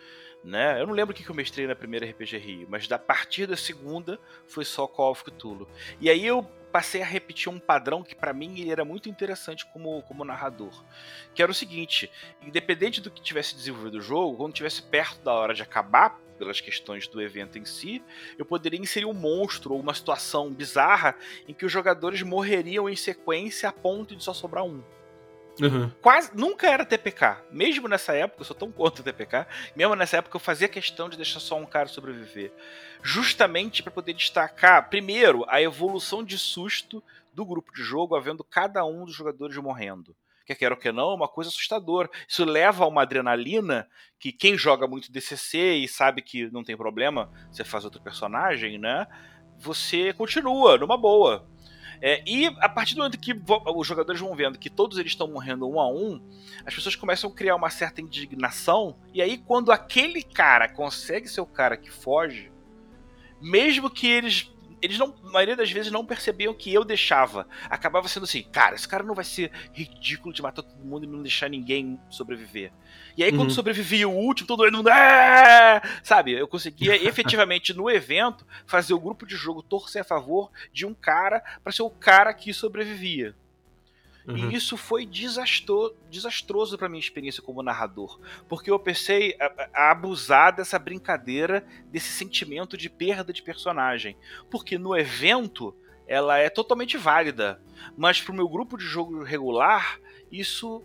né? Eu não lembro o que eu mestrei na primeira RPG Rio, mas da partir da segunda foi só Call of Cthulhu. E aí eu passei a repetir um padrão que para mim ele era muito interessante como, como narrador, que era o seguinte: independente do que tivesse desenvolvido o jogo, quando tivesse perto da hora de acabar pelas questões do evento em si, eu poderia inserir um monstro ou uma situação bizarra em que os jogadores morreriam em sequência a ponto de só sobrar um. Uhum. Quase nunca era TPK. Mesmo nessa época, eu sou tão contra TPK, mesmo nessa época eu fazia questão de deixar só um cara sobreviver. Justamente para poder destacar, primeiro, a evolução de susto do grupo de jogo, havendo cada um dos jogadores morrendo. Quer queira ou que não, é uma coisa assustadora. Isso leva a uma adrenalina que quem joga muito DCC e sabe que não tem problema, você faz outro personagem, né? Você continua numa boa. É, e a partir do momento que os jogadores vão vendo que todos eles estão morrendo um a um, as pessoas começam a criar uma certa indignação. E aí, quando aquele cara consegue ser o cara que foge, mesmo que eles. Eles não, a maioria das vezes não percebiam que eu deixava. Acabava sendo assim, cara, esse cara não vai ser ridículo de matar todo mundo e não deixar ninguém sobreviver. E aí, uhum. quando sobrevivia o último, todo mundo. É! Sabe? Eu conseguia efetivamente no evento fazer o grupo de jogo torcer a favor de um cara para ser o cara que sobrevivia. Uhum. E isso foi desastro, desastroso para minha experiência como narrador, porque eu pensei a, a, abusar dessa brincadeira, desse sentimento de perda de personagem. Porque no evento ela é totalmente válida, mas pro meu grupo de jogo regular, isso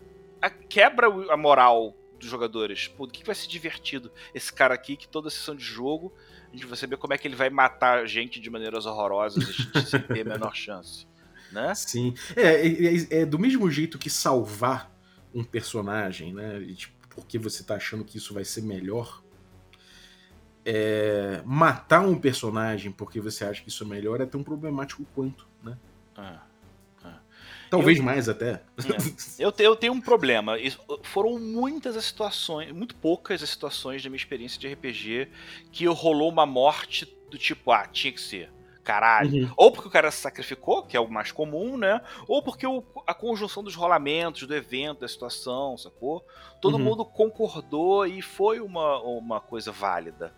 quebra a moral dos jogadores. Pô, o que vai ser divertido? Esse cara aqui, que toda sessão de jogo, a gente vai saber como é que ele vai matar gente de maneiras horrorosas, a gente sem ter a menor chance. Né? Sim. É, é, é, do mesmo jeito que salvar um personagem, né? E, tipo, porque você tá achando que isso vai ser melhor. é, matar um personagem porque você acha que isso é melhor é tão problemático quanto, né? Ah, Talvez mais até. é. eu, eu tenho um problema. Foram muitas as situações, muito poucas as situações da minha experiência de RPG que rolou uma morte do tipo, ah, tinha que ser. Caralho. Uhum. Ou porque o cara se sacrificou, que é o mais comum, né? Ou porque o- a conjunção dos rolamentos, do evento, da situação, sacou? Todo Uhum. mundo concordou e foi uma, uma coisa válida.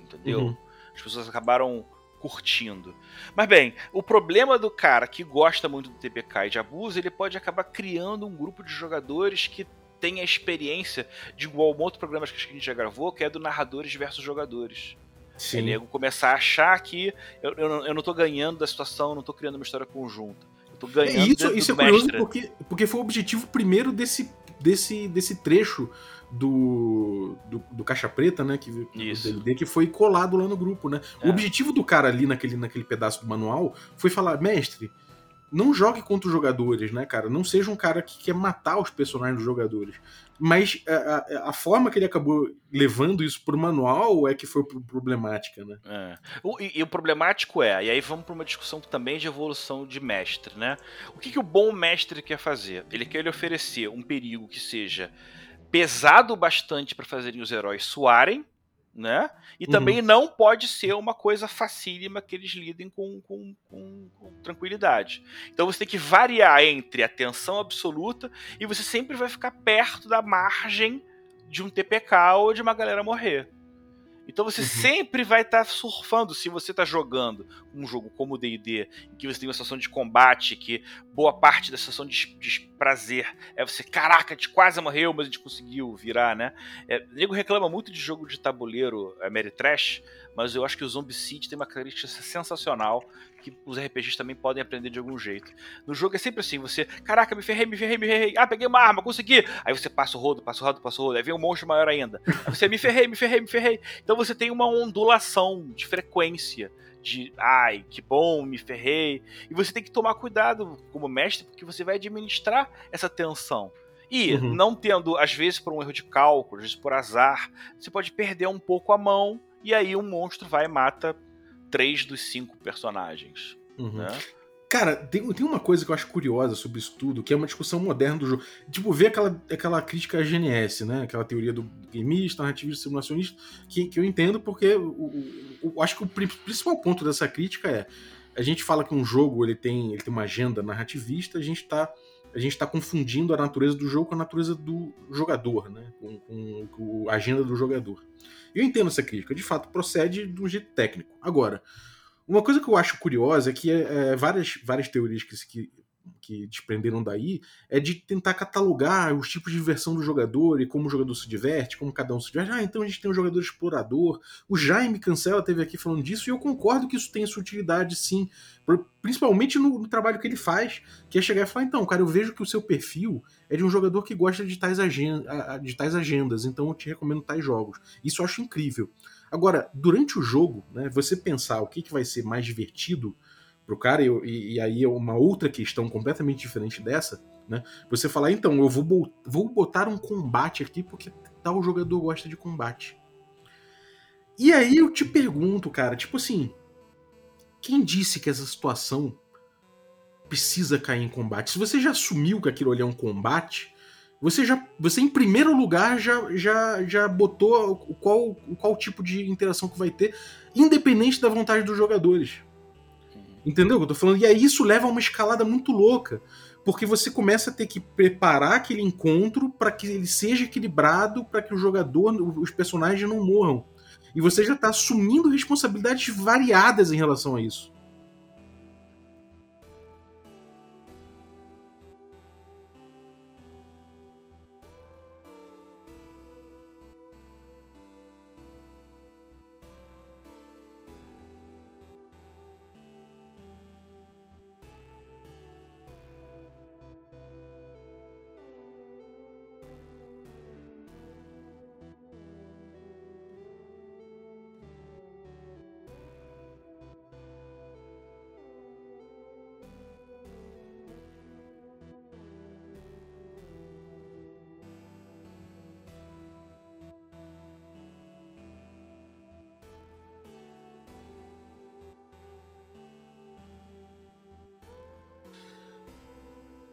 Entendeu? Uhum. As pessoas acabaram curtindo. Mas bem, o problema do cara que gosta muito do TPK e de abuso, ele pode acabar criando um grupo de jogadores que tem a experiência de igual um outro programa que a gente já gravou, que é do narradores versus jogadores. Sim. É nego começar a achar que eu, eu, não, eu não tô ganhando da situação, eu não tô criando uma história conjunta. Eu tô ganhando É, isso, do, isso é do curioso mestre. porque, porque foi o objetivo primeiro desse, desse, desse trecho do, do, do Caixa Preta, né? Que, do Isso. Que foi colado lá no grupo, né? É. O objetivo do cara ali naquele, naquele pedaço do manual foi falar, mestre, não jogue contra os jogadores, né, cara? Não seja um cara que quer matar os personagens dos jogadores. Mas a, a, a forma que ele acabou levando isso pro manual é que foi pro- problemática, né? É. O- e, e o problemático é, e aí vamos para uma discussão também de evolução de mestre, né? O que, que o bom mestre quer fazer? Ele quer lhe oferecer um perigo que seja pesado bastante para fazerem os heróis suarem, né? E Uhum. também não pode ser uma coisa facílima que eles lidem com, com, com- com tranquilidade. Então você tem que variar entre a tensão absoluta e você sempre vai ficar perto da margem de um TPK ou de uma galera morrer. Então você Uhum. sempre vai estar surfando se você está jogando um jogo como o D&D, em que você tem uma situação de combate, que boa parte da situação de, de prazer é você, caraca, a gente quase morreu, mas a gente conseguiu virar, né? É, o nego reclama muito de jogo de tabuleiro é, Ameritrash, mas eu acho que o Zombicide tem uma característica sensacional que os RPGs também podem aprender de algum jeito. No jogo é sempre assim, você, caraca, me ferrei, me ferrei, me ferrei, ah, peguei uma arma, consegui! Aí você passa o rodo, passa o rodo, passa o rodo, aí vem um monstro maior ainda. Aí você, me ferrei, me ferrei, me ferrei. Então você tem uma ondulação de frequência, de, ai, que bom, me ferrei. E você tem que tomar cuidado como mestre, porque você vai administrar essa tensão. E, Uhum. não tendo, às vezes, por um erro de cálculo, às vezes por azar, você pode perder um pouco a mão, e aí um monstro vai e mata três dos cinco personagens. Uhum. Né? Cara, tem, tem uma coisa que eu acho curiosa sobre isso tudo, que é uma discussão moderna do jogo. Tipo, ver aquela, aquela crítica à GNS, né? Aquela teoria do gameista, narrativista, simulacionista, que, que eu entendo porque o- acho que o pri- principal ponto dessa crítica é a gente fala que um jogo ele tem, ele tem uma agenda narrativista, a gente tá a gente está confundindo a natureza do jogo com a natureza do jogador, né? Com, com- com a agenda do jogador. Eu entendo essa crítica, de fato procede de um jeito técnico. Agora, uma coisa que eu acho curiosa é que é, várias, várias teorias que, que, que desprenderam daí é de tentar catalogar os tipos de diversão do jogador e como o jogador se diverte, como cada um se diverte. Ah, então a gente tem um jogador explorador. O Jaime Cancela teve aqui falando disso e eu concordo que isso tem sua utilidade, sim. Principalmente no, no trabalho que ele faz, que é chegar e falar: então, cara, eu vejo que o seu perfil é de um jogador que gosta de tais, agen- a- a- de tais agendas, então eu te recomendo tais jogos. Isso eu acho incrível. Agora, durante o jogo, né, você pensar o que, que vai ser mais divertido pro cara, e, e- aí é uma outra questão completamente diferente dessa, né? Você falar, então, eu vou, vou botar um combate aqui porque tal jogador gosta de combate. E aí eu te pergunto, cara, tipo assim, quem disse que essa situação precisa cair em combate? Se você já assumiu que aquilo ali é um combate, você já, você em primeiro lugar já, já, já botou o qual, o qual tipo de interação que vai ter, independente da vontade dos jogadores. Entendeu o que eu tô falando? E aí isso leva a uma escalada muito louca. Porque você começa a ter que preparar aquele encontro para que ele seja equilibrado, para que o jogador, os personagens não morram. E você já tá assumindo responsabilidades variadas em relação a isso.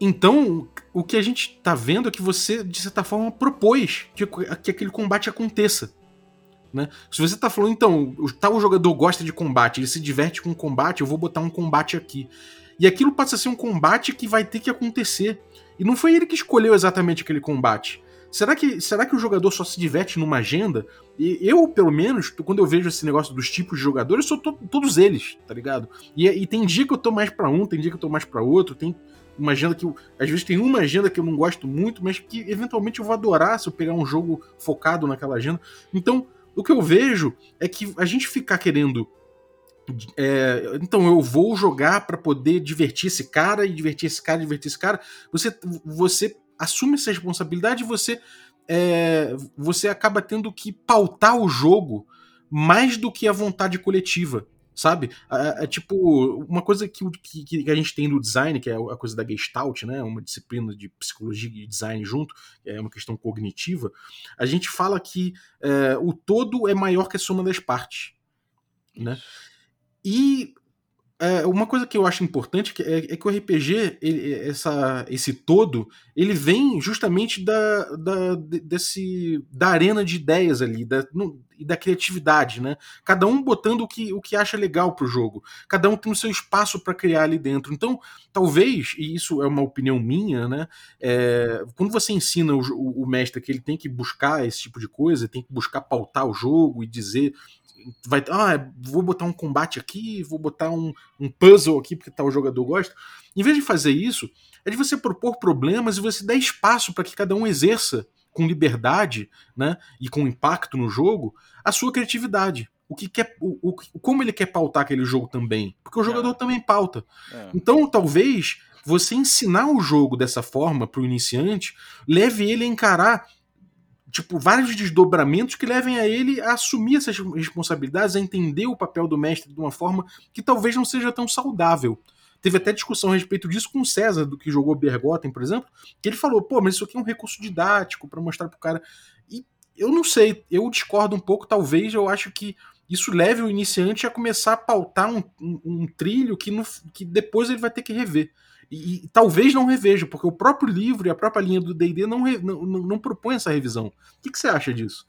Então, o que a gente tá vendo é que você, de certa forma, propôs que, que aquele combate aconteça. Né? Se você tá falando, então, o tal jogador gosta de combate, ele se diverte com combate, eu vou botar um combate aqui. E aquilo passa a ser um combate que vai ter que acontecer. E não foi ele que escolheu exatamente aquele combate. Será que, será que o jogador só se diverte numa agenda? E eu, pelo menos, quando eu vejo esse negócio dos tipos de jogadores, eu sou to todos eles, tá ligado? E, e, tem dia que eu tô mais para um, tem dia que eu tô mais para outro, tem uma agenda que eu, às vezes tem uma agenda que eu não gosto muito, mas que eventualmente eu vou adorar se eu pegar um jogo focado naquela agenda. Então, o que eu vejo é que a gente ficar querendo é, então eu vou jogar para poder divertir esse cara e divertir esse cara, divertir esse cara. Você, você assume essa responsabilidade e você, é, você acaba tendo que pautar o jogo mais do que a vontade coletiva. Sabe? É, é tipo, uma coisa que, que, que, a gente tem no design, que é a coisa da Gestalt, né? Uma disciplina de psicologia e design junto, é uma questão cognitiva. A gente fala que é, o todo é maior que a soma das partes. Né? E é, uma coisa que eu acho importante é, é que o RPG, ele, essa, esse todo, ele vem justamente da, da, desse, da arena de ideias ali, da, no, e da criatividade, né? Cada um botando o que, o que acha legal pro jogo, cada um tem o seu espaço para criar ali dentro. Então, talvez, e isso é uma opinião minha, né? É, quando você ensina o, o, o mestre que ele tem que buscar esse tipo de coisa, tem que buscar pautar o jogo e dizer vai ah, vou botar um combate aqui, vou botar um, um puzzle aqui porque tal jogador gosta. Em vez de fazer isso, é de você propor problemas e você dar espaço para que cada um exerça com liberdade, né, e com impacto no jogo, a sua criatividade. O que quer, o, o como ele quer pautar aquele jogo também, porque o jogador é. também pauta. É. Então, talvez você ensinar o jogo dessa forma para o iniciante leve ele a encarar tipo, vários desdobramentos que levem a ele a assumir essas responsabilidades, a entender o papel do mestre de uma forma que talvez não seja tão saudável. Teve até discussão a respeito disso com o César, do que jogou Bergotten, por exemplo, que ele falou, pô, mas isso aqui é um recurso didático para mostrar pro cara. E eu não sei, eu discordo um pouco, talvez eu acho que isso leve o iniciante a começar a pautar um, um, um trilho que, no, que depois ele vai ter que rever. E, talvez não reveja, porque o próprio livro e a própria linha do D&D não, não, não, não, propõe essa revisão. O que, que, você acha disso?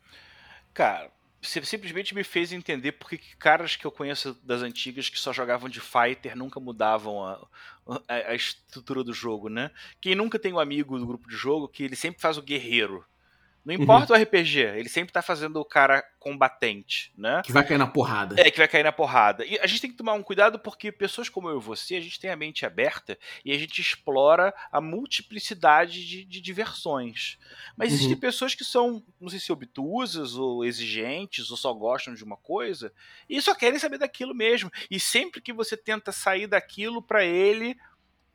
Cara, você simplesmente me fez entender porque que caras que eu conheço das antigas que só jogavam de fighter nunca mudavam a, a, a estrutura do jogo, né? Quem nunca tem um amigo do grupo de jogo que ele sempre faz o guerreiro. Não importa uhum. o RPG, ele sempre tá fazendo o cara combatente, né? Que vai cair na porrada. É, que vai cair na porrada. E a gente tem que tomar um cuidado porque pessoas como eu e você, a gente tem a mente aberta e a gente explora a multiplicidade de, de diversões. Mas uhum. existem pessoas que são, não sei se obtusas ou exigentes ou só gostam de uma coisa e só querem saber daquilo mesmo. E sempre que você tenta sair daquilo, para ele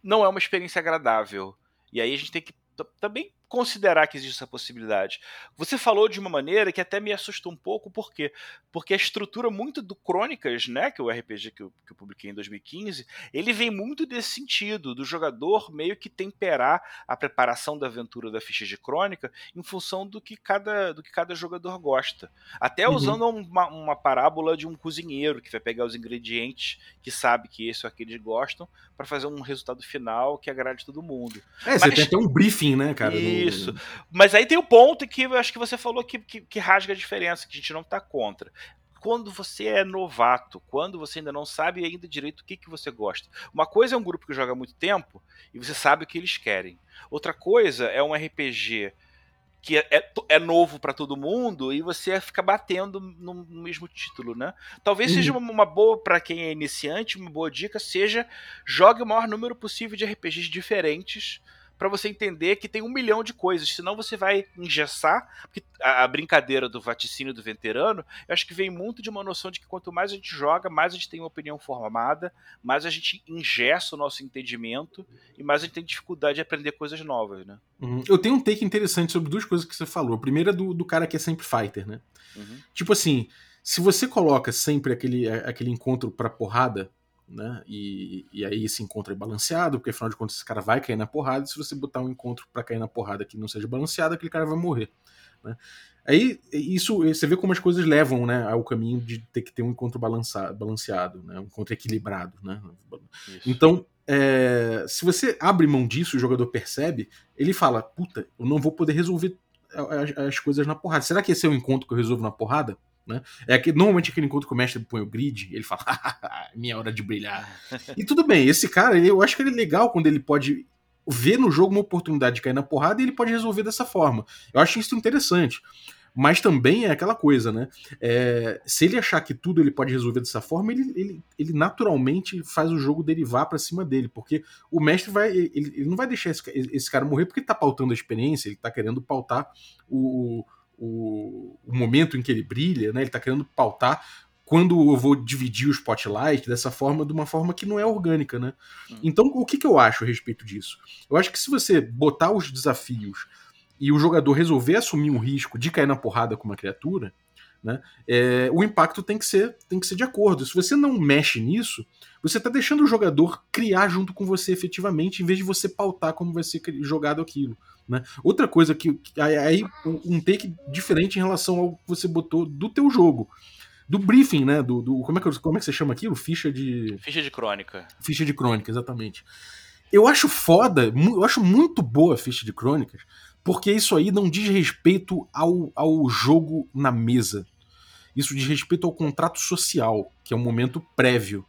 não é uma experiência agradável. E aí a gente tem que também considerar que existe essa possibilidade. Você falou de uma maneira que até me assustou um pouco, por quê? Porque a estrutura muito do Crônicas, né, que é o RPG que eu, que eu publiquei em 2015, ele vem muito desse sentido, do jogador meio que temperar a preparação da aventura da ficha de crônica em função do que cada, do que cada jogador gosta. Até uhum. usando uma, uma parábola de um cozinheiro que vai pegar os ingredientes que sabe que esse ou aqueles gostam para fazer um resultado final que agrade todo mundo. É, Mas, você tem até um briefing, né, cara? Isso. Mas aí tem o ponto que eu acho que você falou que, que, que rasga a diferença, que a gente não está contra quando você é novato, quando você ainda não sabe ainda direito o que, que você gosta. Uma coisa é um grupo que joga há muito tempo e você sabe o que eles querem. Outra coisa é um RPG que é, é, é novo para todo mundo e você fica batendo no, no mesmo título, né? Talvez uhum. seja uma, uma boa para quem é iniciante, uma boa dica seja jogue o maior número possível de RPGs diferentes para você entender que tem um milhão de coisas, senão você vai engessar, porque a, brincadeira do vaticínio do veterano, eu acho que vem muito de uma noção de que quanto mais a gente joga, mais a gente tem uma opinião formada, mais a gente ingessa o nosso entendimento e mais a gente tem dificuldade de aprender coisas novas, né? Uhum. Eu tenho um take interessante sobre duas coisas que você falou. A primeira é do, do cara que é sempre fighter, né? Uhum. Tipo assim, se você coloca sempre aquele, aquele encontro pra porrada, né? E, e aí esse encontro é balanceado, porque afinal de contas esse cara vai cair na porrada. E se você botar um encontro para cair na porrada que não seja balanceado, aquele cara vai morrer. Né? Aí, isso, você vê como as coisas levam, né, ao caminho de ter que ter um encontro balanceado, né, um encontro equilibrado, né. Isso. Então, é, se você abre mão disso, o jogador percebe, ele fala, puta, eu não vou poder resolver as, as coisas na porrada. Será que esse é o encontro que eu resolvo na porrada? Né? É que normalmente aquele encontro que o mestre põe o grid, ele fala, minha hora de brilhar. e tudo bem, esse cara, eu acho que ele é legal quando ele pode ver no jogo uma oportunidade de cair na porrada e ele pode resolver dessa forma. Eu acho isso interessante. Mas também é aquela coisa, né? É, se ele achar que tudo ele pode resolver dessa forma, ele, ele, ele naturalmente faz o jogo derivar para cima dele, porque o mestre vai. Ele, ele não vai deixar esse, esse, cara morrer porque ele tá pautando a experiência, ele tá querendo pautar o, o, o momento em que ele brilha, né? Ele tá querendo pautar quando eu vou dividir o spotlight dessa forma, de uma forma que não é orgânica, né? Hum. Então, o que, que eu acho a respeito disso? Eu acho que se você botar os desafios e o jogador resolver assumir um risco de cair na porrada com uma criatura, né, é, o impacto tem que, ser, tem que ser de acordo. Se você não mexe nisso, você está deixando o jogador criar junto com você efetivamente, em vez de você pautar como vai ser jogado aquilo. Né? Outra coisa que. Aí, um take diferente em relação ao que você botou do teu jogo. Do briefing, né? Do, do, como, é que, como é que você chama aquilo? Ficha de. Ficha de crônica. Ficha de crônica, exatamente. Eu acho foda, eu acho muito boa a ficha de crônicas, porque isso aí não diz respeito ao, ao jogo na mesa. Isso diz respeito ao contrato social, que é um momento prévio.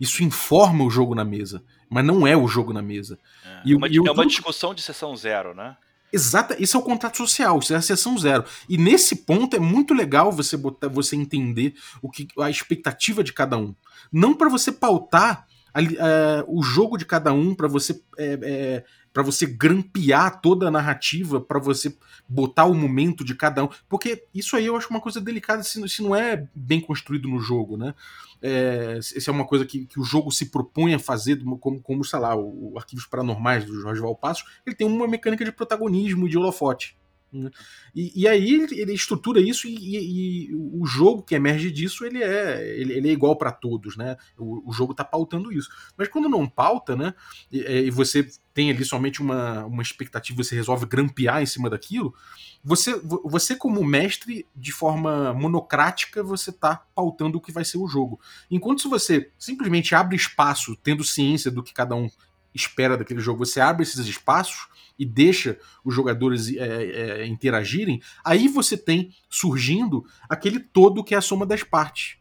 Isso informa o jogo na mesa, mas não é o jogo na mesa. É, e, uma, e é uma discussão de sessão zero, né? Exata, isso é o contrato social, isso é a sessão zero. E nesse ponto é muito legal você botar, você entender o que a expectativa de cada um. Não para você pautar a, a, o jogo de cada um, para você é, é, para você grampear toda a narrativa, para você botar o momento de cada um. Porque isso aí eu acho uma coisa delicada se, se não é bem construído no jogo, né? É, essa é uma coisa que, que, o jogo se propõe a fazer, como, como sei lá, o, o Arquivos Paranormais do Jorge Valpasso, ele tem uma mecânica de protagonismo, de holofote. Né? E, e, aí ele estrutura isso e, e, e, o jogo que emerge disso ele é, ele, ele é igual para todos, né? O, o jogo está pautando isso. Mas quando não pauta, né? E, você tem ali somente uma, uma expectativa, você resolve grampear em cima daquilo, você, você como mestre, de forma monocrática, você está pautando o que vai ser o jogo. Enquanto se você simplesmente abre espaço, tendo ciência do que cada um espera daquele jogo, você abre esses espaços e deixa os jogadores é, é, interagirem, aí você tem surgindo aquele todo que é a soma das partes.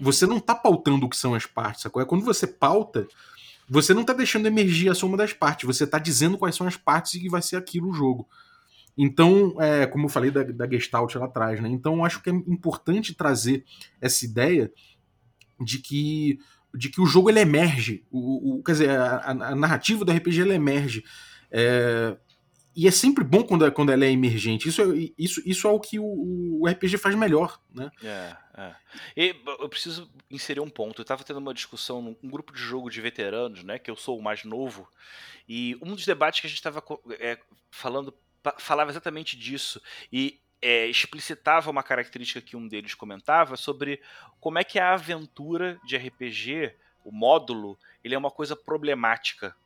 Você não está pautando o que são as partes, sacou? É quando você pauta, você não está deixando emergir a soma das partes, você está dizendo quais são as partes e que vai ser aquilo o jogo. Então, é, como eu falei da, da Gestalt lá atrás, né? Então, acho que é importante trazer essa ideia de que de que o jogo ele emerge, o, o quer dizer, a, a, narrativa do RPG ele emerge. É, e é sempre bom quando, é, quando ela é emergente. Isso é, isso, isso é o que o, o RPG faz melhor, né? É, é. E eu preciso inserir um ponto. Eu estava tendo uma discussão num grupo de jogo de veteranos, né? Que eu sou o mais novo. E um dos debates que a gente estava é, falando falava exatamente disso. E é, explicitava uma característica que um deles comentava sobre como é que a aventura de RPG, o módulo, ele é uma coisa problemática,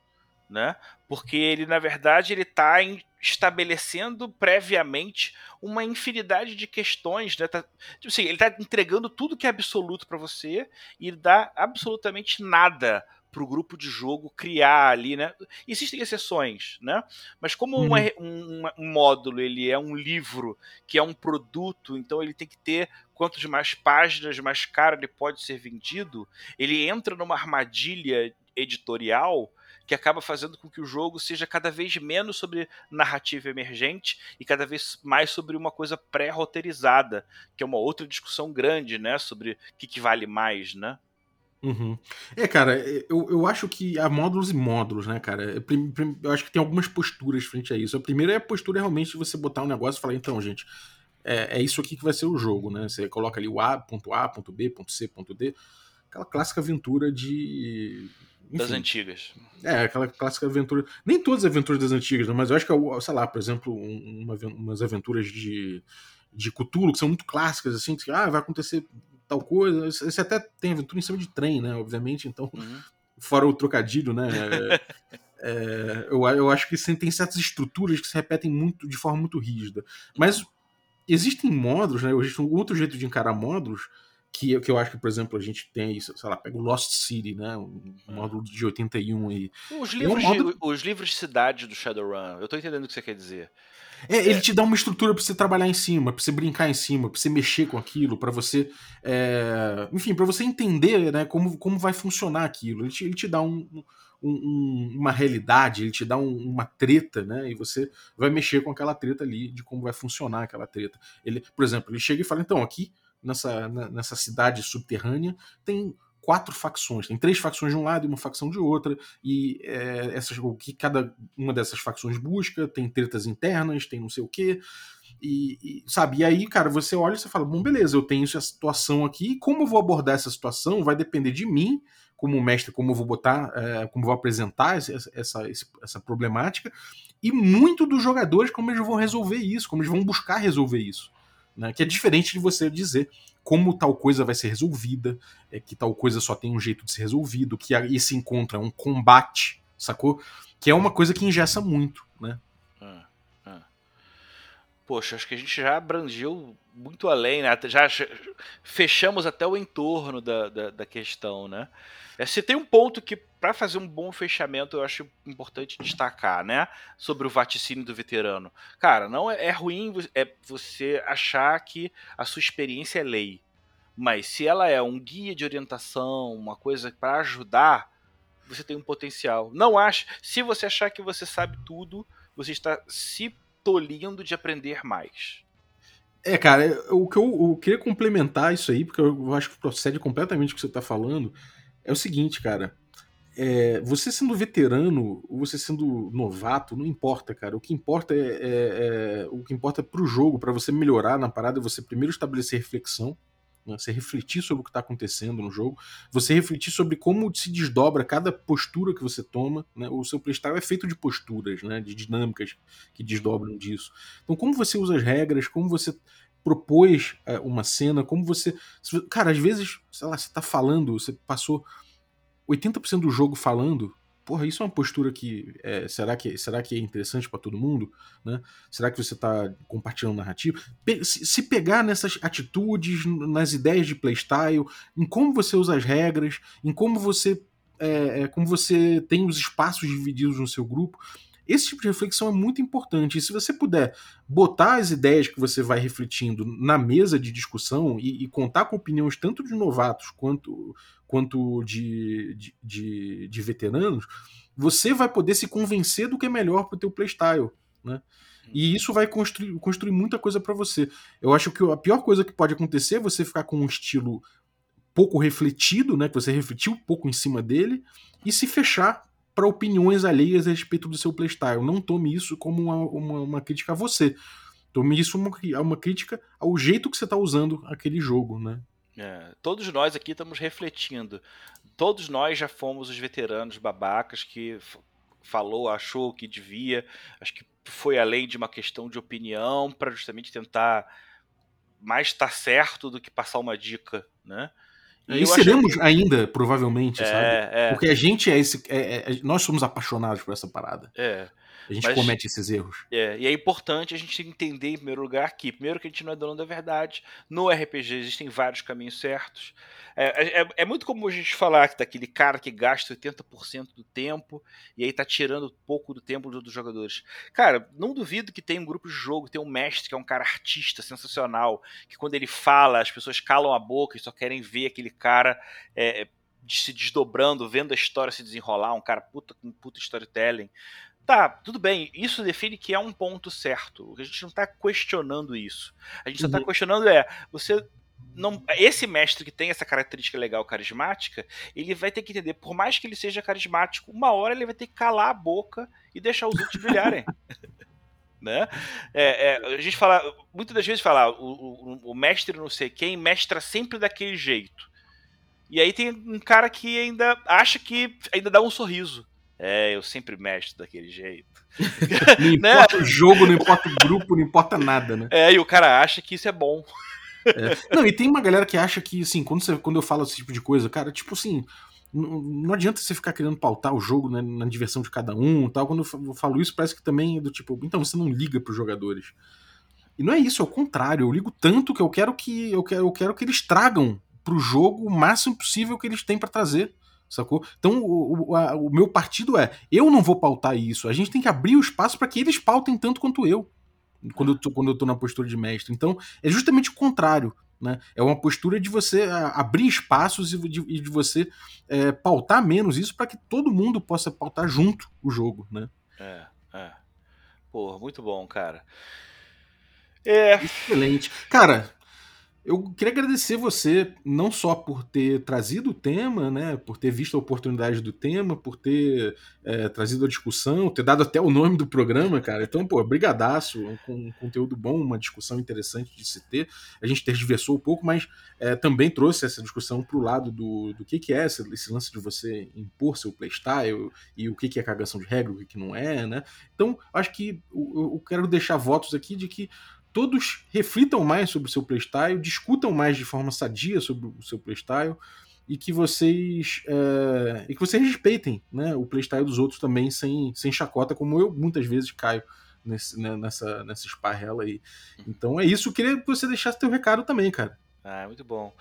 né? Porque ele, na verdade, ele está estabelecendo previamente uma infinidade de questões, né? Tá, tipo assim, ele está entregando tudo que é absoluto para você e dá absolutamente nada para o grupo de jogo criar ali, né? Existem exceções, né? Mas como uhum. um, um, módulo ele é um livro que é um produto, então ele tem que ter quanto mais páginas, mais caro ele pode ser vendido. Ele entra numa armadilha editorial que acaba fazendo com que o jogo seja cada vez menos sobre narrativa emergente e cada vez mais sobre uma coisa pré-roteirizada, que é uma outra discussão grande, né? Sobre o que, que vale mais, né? Uhum. É, cara, eu, eu acho que há módulos e módulos, né, cara? Eu acho que tem algumas posturas frente a isso. A primeira é a postura realmente de você botar um negócio e falar, então, gente, é, é isso aqui que vai ser o jogo, né? Você coloca ali o A, ponto A, ponto B, ponto C, ponto D. Aquela clássica aventura de. Enfim, das antigas. É, aquela clássica aventura. Nem todas as aventuras das antigas, né? mas eu acho que, sei lá, por exemplo, uma, umas aventuras de, de Cthulhu que são muito clássicas, assim, que ah, vai acontecer tal coisa. Você até tem aventura em cima de trem, né? Obviamente, então, uhum. fora o trocadilho, né? é, eu, eu acho que tem certas estruturas que se repetem muito de forma muito rígida. Mas existem módulos, né? Existe um outro jeito de encarar módulos que, que eu acho que, por exemplo, a gente tem isso, sei lá, pega o Lost City, né? Um módulo de 81 aí. Os É um livros, módulo- de, os livros de cidade do Shadowrun, eu tô entendendo o que você quer dizer. É, ele te dá uma estrutura pra você trabalhar em cima, pra você brincar em cima, pra você mexer com aquilo, pra você. é, enfim, pra você entender né, como, como vai funcionar aquilo. Ele te, ele te dá um- um- um- uma realidade, ele te dá um- uma treta, né? E você vai mexer com aquela treta ali, de como vai funcionar aquela treta. Ele, por exemplo, ele chega e fala: então, aqui, nessa, nessa cidade subterrânea, tem quatro facções. Tem três facções de um lado e uma facção de outra. E é, essas, o que cada uma dessas facções busca, tem tretas internas, tem não sei o quê. E, e, sabe, e aí, cara, você olha e você fala: bom, beleza, eu tenho essa situação aqui, como eu vou abordar essa situação vai depender de mim, como mestre, como eu vou botar, é, como eu vou apresentar essa, esse- essa problemática, e muito dos jogadores, como eles vão resolver isso, como eles vão buscar resolver isso. Né? Que é diferente de você dizer como tal coisa vai ser resolvida, é que tal coisa só tem um jeito de ser resolvido, que aí se encontra um combate, sacou? Que é uma coisa que engessa muito, né? Poxa, acho que a gente já abrangiu muito além, né? Já fechamos até o entorno da, da, da questão, né? É, se tem um ponto que, para fazer um bom fechamento, eu acho importante destacar, né? Sobre o vaticínio do veterano. Cara, não é, é ruim é você achar que a sua experiência é lei. Mas se ela é um guia de orientação, uma coisa para ajudar, você tem um potencial. Não acha. Se você achar que você sabe tudo, você está se tolindo de aprender mais. É, cara, é, o que eu, eu queria complementar isso aí, porque eu acho que procede completamente o que você tá falando, é o seguinte, cara. É, você sendo veterano ou você sendo novato, não importa, cara. O que importa é, é- é- o que importa pro jogo, para você melhorar na parada, é você primeiro estabelecer reflexão, né? você refletir sobre o que tá acontecendo no jogo, você refletir sobre como se desdobra cada postura que você toma. Né? O seu playstyle é feito de posturas, né? de dinâmicas que desdobram disso. Então, como você usa as regras, como você propôs é, uma cena, como você. Cara, às vezes, sei lá, você tá falando, você passou 80% do jogo falando. Porra, isso é uma postura que. é, será, que será que é interessante pra todo mundo? Né? Será que você tá compartilhando narrativa? Pe- se, pegar nessas atitudes, nas ideias de playstyle, em como você usa as regras, em como você. é, é, como você tem os espaços divididos no seu grupo. Esse tipo de reflexão é muito importante. E se você puder botar as ideias que você vai refletindo na mesa de discussão e, e contar com opiniões tanto de novatos quanto, quanto de, de, de, de veteranos, você vai poder se convencer do que é melhor pro teu playstyle, né? E isso vai construir, construir muita coisa para você. Eu acho que a pior coisa que pode acontecer é você ficar com um estilo pouco refletido, né? Que você refletiu pouco em cima dele e se fechar para opiniões alheias a respeito do seu playstyle. Não tome isso como uma, uma, uma crítica a você. Tome isso como uma, uma crítica ao jeito que você está usando aquele jogo, né? É, todos nós aqui estamos refletindo. Todos nós já fomos os veteranos babacas que falou, achou que devia. Acho que foi além de uma questão de opinião para justamente tentar mais estar certo do que passar uma dica, né? E, seremos que- ainda, provavelmente, sabe? É, é, Porque a gente é esse. é- é- nós somos apaixonados por essa parada. é. A gente Mas- comete esses erros. É, e é importante a gente entender, em primeiro lugar, que, primeiro, que a gente não é dono da verdade. No RPG existem vários caminhos certos. É, é, é muito comum a gente falar que daquele cara que gasta 80% do tempo e aí tá tirando pouco do tempo do- dos jogadores. Cara, não duvido que tem um grupo de jogo, tem um mestre que é um cara artista sensacional, que quando ele fala, as pessoas calam a boca e só querem ver aquele cara é, se desdobrando, vendo a história se desenrolar, um cara puta com puta storytelling. Tá, tudo bem, isso define que é um ponto certo. A gente não tá questionando isso. A gente só tá Uhum. questionando é, você não, esse mestre que tem essa característica legal carismática, ele vai ter que entender, por mais que ele seja carismático, uma hora ele vai ter que calar a boca e deixar os outros brilharem. né? É, é, a gente fala, muitas das vezes fala, o, o, o mestre não sei quem mestra sempre daquele jeito. E aí tem um cara que ainda acha que ainda dá um sorriso. É, eu sempre mestro daquele jeito. Não Né? importa o jogo, não importa o grupo, não importa nada, né? É, e o cara acha que isso é bom. Não, e tem uma galera que acha que, assim, quando, você, quando eu falo esse tipo de coisa, cara, tipo assim, não, não adianta você ficar querendo pautar o jogo né, na diversão de cada um e tal. Quando eu falo isso, parece que também é do tipo, então você não liga pros jogadores. E não é isso, é o contrário. Eu ligo tanto que eu quero que eu quero, eu quero que eles tragam pro jogo o máximo possível que eles têm para trazer. Sacou? Então, o, o, a, o, meu partido é: eu não vou pautar isso. A gente tem que abrir o espaço para que eles pautem tanto quanto eu. Quando eu, tô, quando eu tô na postura de mestre. Então, é justamente o contrário. Né? É uma postura de você abrir espaços e de, de você é, pautar menos isso para que todo mundo possa pautar junto o jogo. Né? É, é. Porra, muito bom, cara. É. Excelente. Cara, eu queria agradecer você não só por ter trazido o tema, né, por ter visto a oportunidade do tema, por ter é, trazido a discussão, ter dado até o nome do programa, cara. Então, pô, brigadaço, com um conteúdo bom, uma discussão interessante de se ter. A gente tergiversou um pouco, mas é, também trouxe essa discussão para o lado do, do que, que é esse, esse, lance de você impor seu playstyle e o que, que é cagação de regra, o que, que não é, né? Então, acho que eu, eu quero deixar votos aqui de que todos reflitam mais sobre o seu playstyle, discutam mais de forma sadia sobre o seu playstyle e que vocês é, e que vocês respeitem né, o playstyle dos outros também sem, sem chacota, como eu muitas vezes caio nesse, né, nessa, nessa esparrela aí. Então é isso, eu queria que você deixasse teu recado também, cara. Ah, muito bom.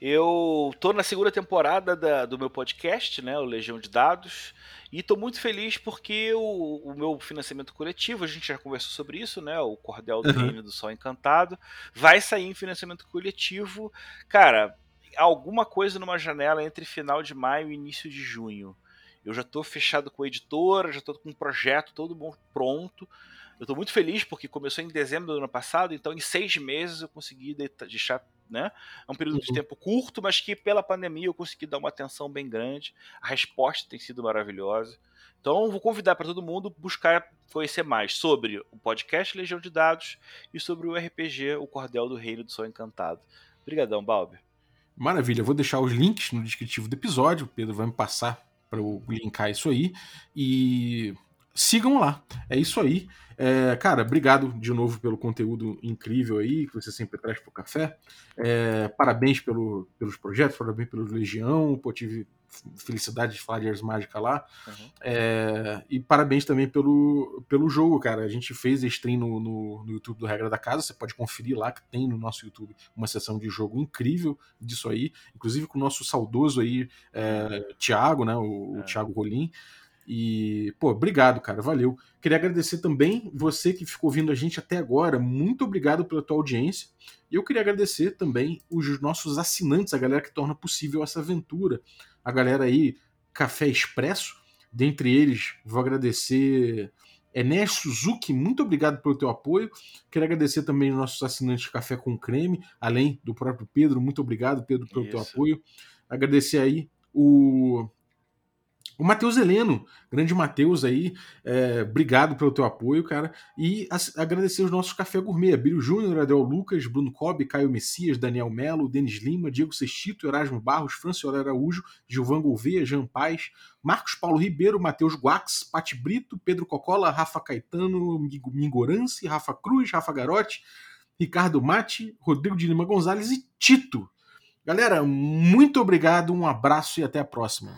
Eu tô na segunda temporada da, do meu podcast, né, o Legião de Dados, e estou muito feliz porque o, o, meu financiamento coletivo, a gente já conversou sobre isso, né, o Cordel do uhum. Reino do Sol Encantado, vai sair em financiamento coletivo. Cara, alguma coisa numa janela entre final de maio e início de junho. Eu já estou fechado com a editora, já estou com um projeto todo bom, pronto. Eu estou muito feliz porque começou em dezembro do ano passado, então em seis meses eu consegui deixar né? É um período uhum. de tempo curto, mas que pela pandemia eu consegui dar uma atenção bem grande. A resposta tem sido maravilhosa. Então vou convidar para todo mundo buscar conhecer mais sobre o podcast Legião de Dados e sobre o RPG O Cordel do Reino do Sol Encantado. Obrigadão, Balber. Maravilha, vou deixar os links no descritivo do episódio. O Pedro vai me passar para eu linkar isso aí. E sigam lá. É isso aí. É, cara, obrigado de novo pelo conteúdo incrível aí que você sempre traz pro café. É, parabéns pelo, pelos projetos, parabéns pelo Legião. Pô, tive felicidade de falar de Ars Mágica lá. Uhum. É, e parabéns também pelo, pelo jogo, cara. A gente fez stream no, no, no, YouTube do Regra da Casa. Você pode conferir lá que tem no nosso YouTube uma sessão de jogo incrível disso aí. Inclusive com o nosso saudoso aí, é, Thiago, né? O, o é. Thiago Rolim. E, pô, obrigado, cara, valeu. Queria agradecer também você que ficou ouvindo a gente até agora. Muito obrigado pela tua audiência. E eu queria agradecer também os nossos assinantes, a galera que torna possível essa aventura. A galera aí, Café Expresso. Dentre eles, vou agradecer Enes Suzuki, muito obrigado pelo teu apoio. Quero agradecer também os nossos assinantes Café com Creme, além do próprio Pedro. Muito obrigado, Pedro, pelo Isso. teu apoio. Agradecer aí o o Matheus Heleno, grande Matheus aí, é, obrigado pelo teu apoio, cara. E agradecer os nossos Café Gourmet, Bílio Júnior, Adel Lucas, Bruno Cobb, Caio Messias, Daniel Melo, Denis Lima, Diego Sextito, Erasmo Barros, Franciola Araújo, Gilvan Gouveia, Jean Paz, Marcos Paulo Ribeiro, Matheus Guax, Pati Brito, Pedro Cocola, Rafa Caetano, Mingorance, Rafa Cruz, Rafa Garotti, Ricardo Mate, Rodrigo de Lima Gonzalez e Tito. Galera, muito obrigado, um abraço e até a próxima.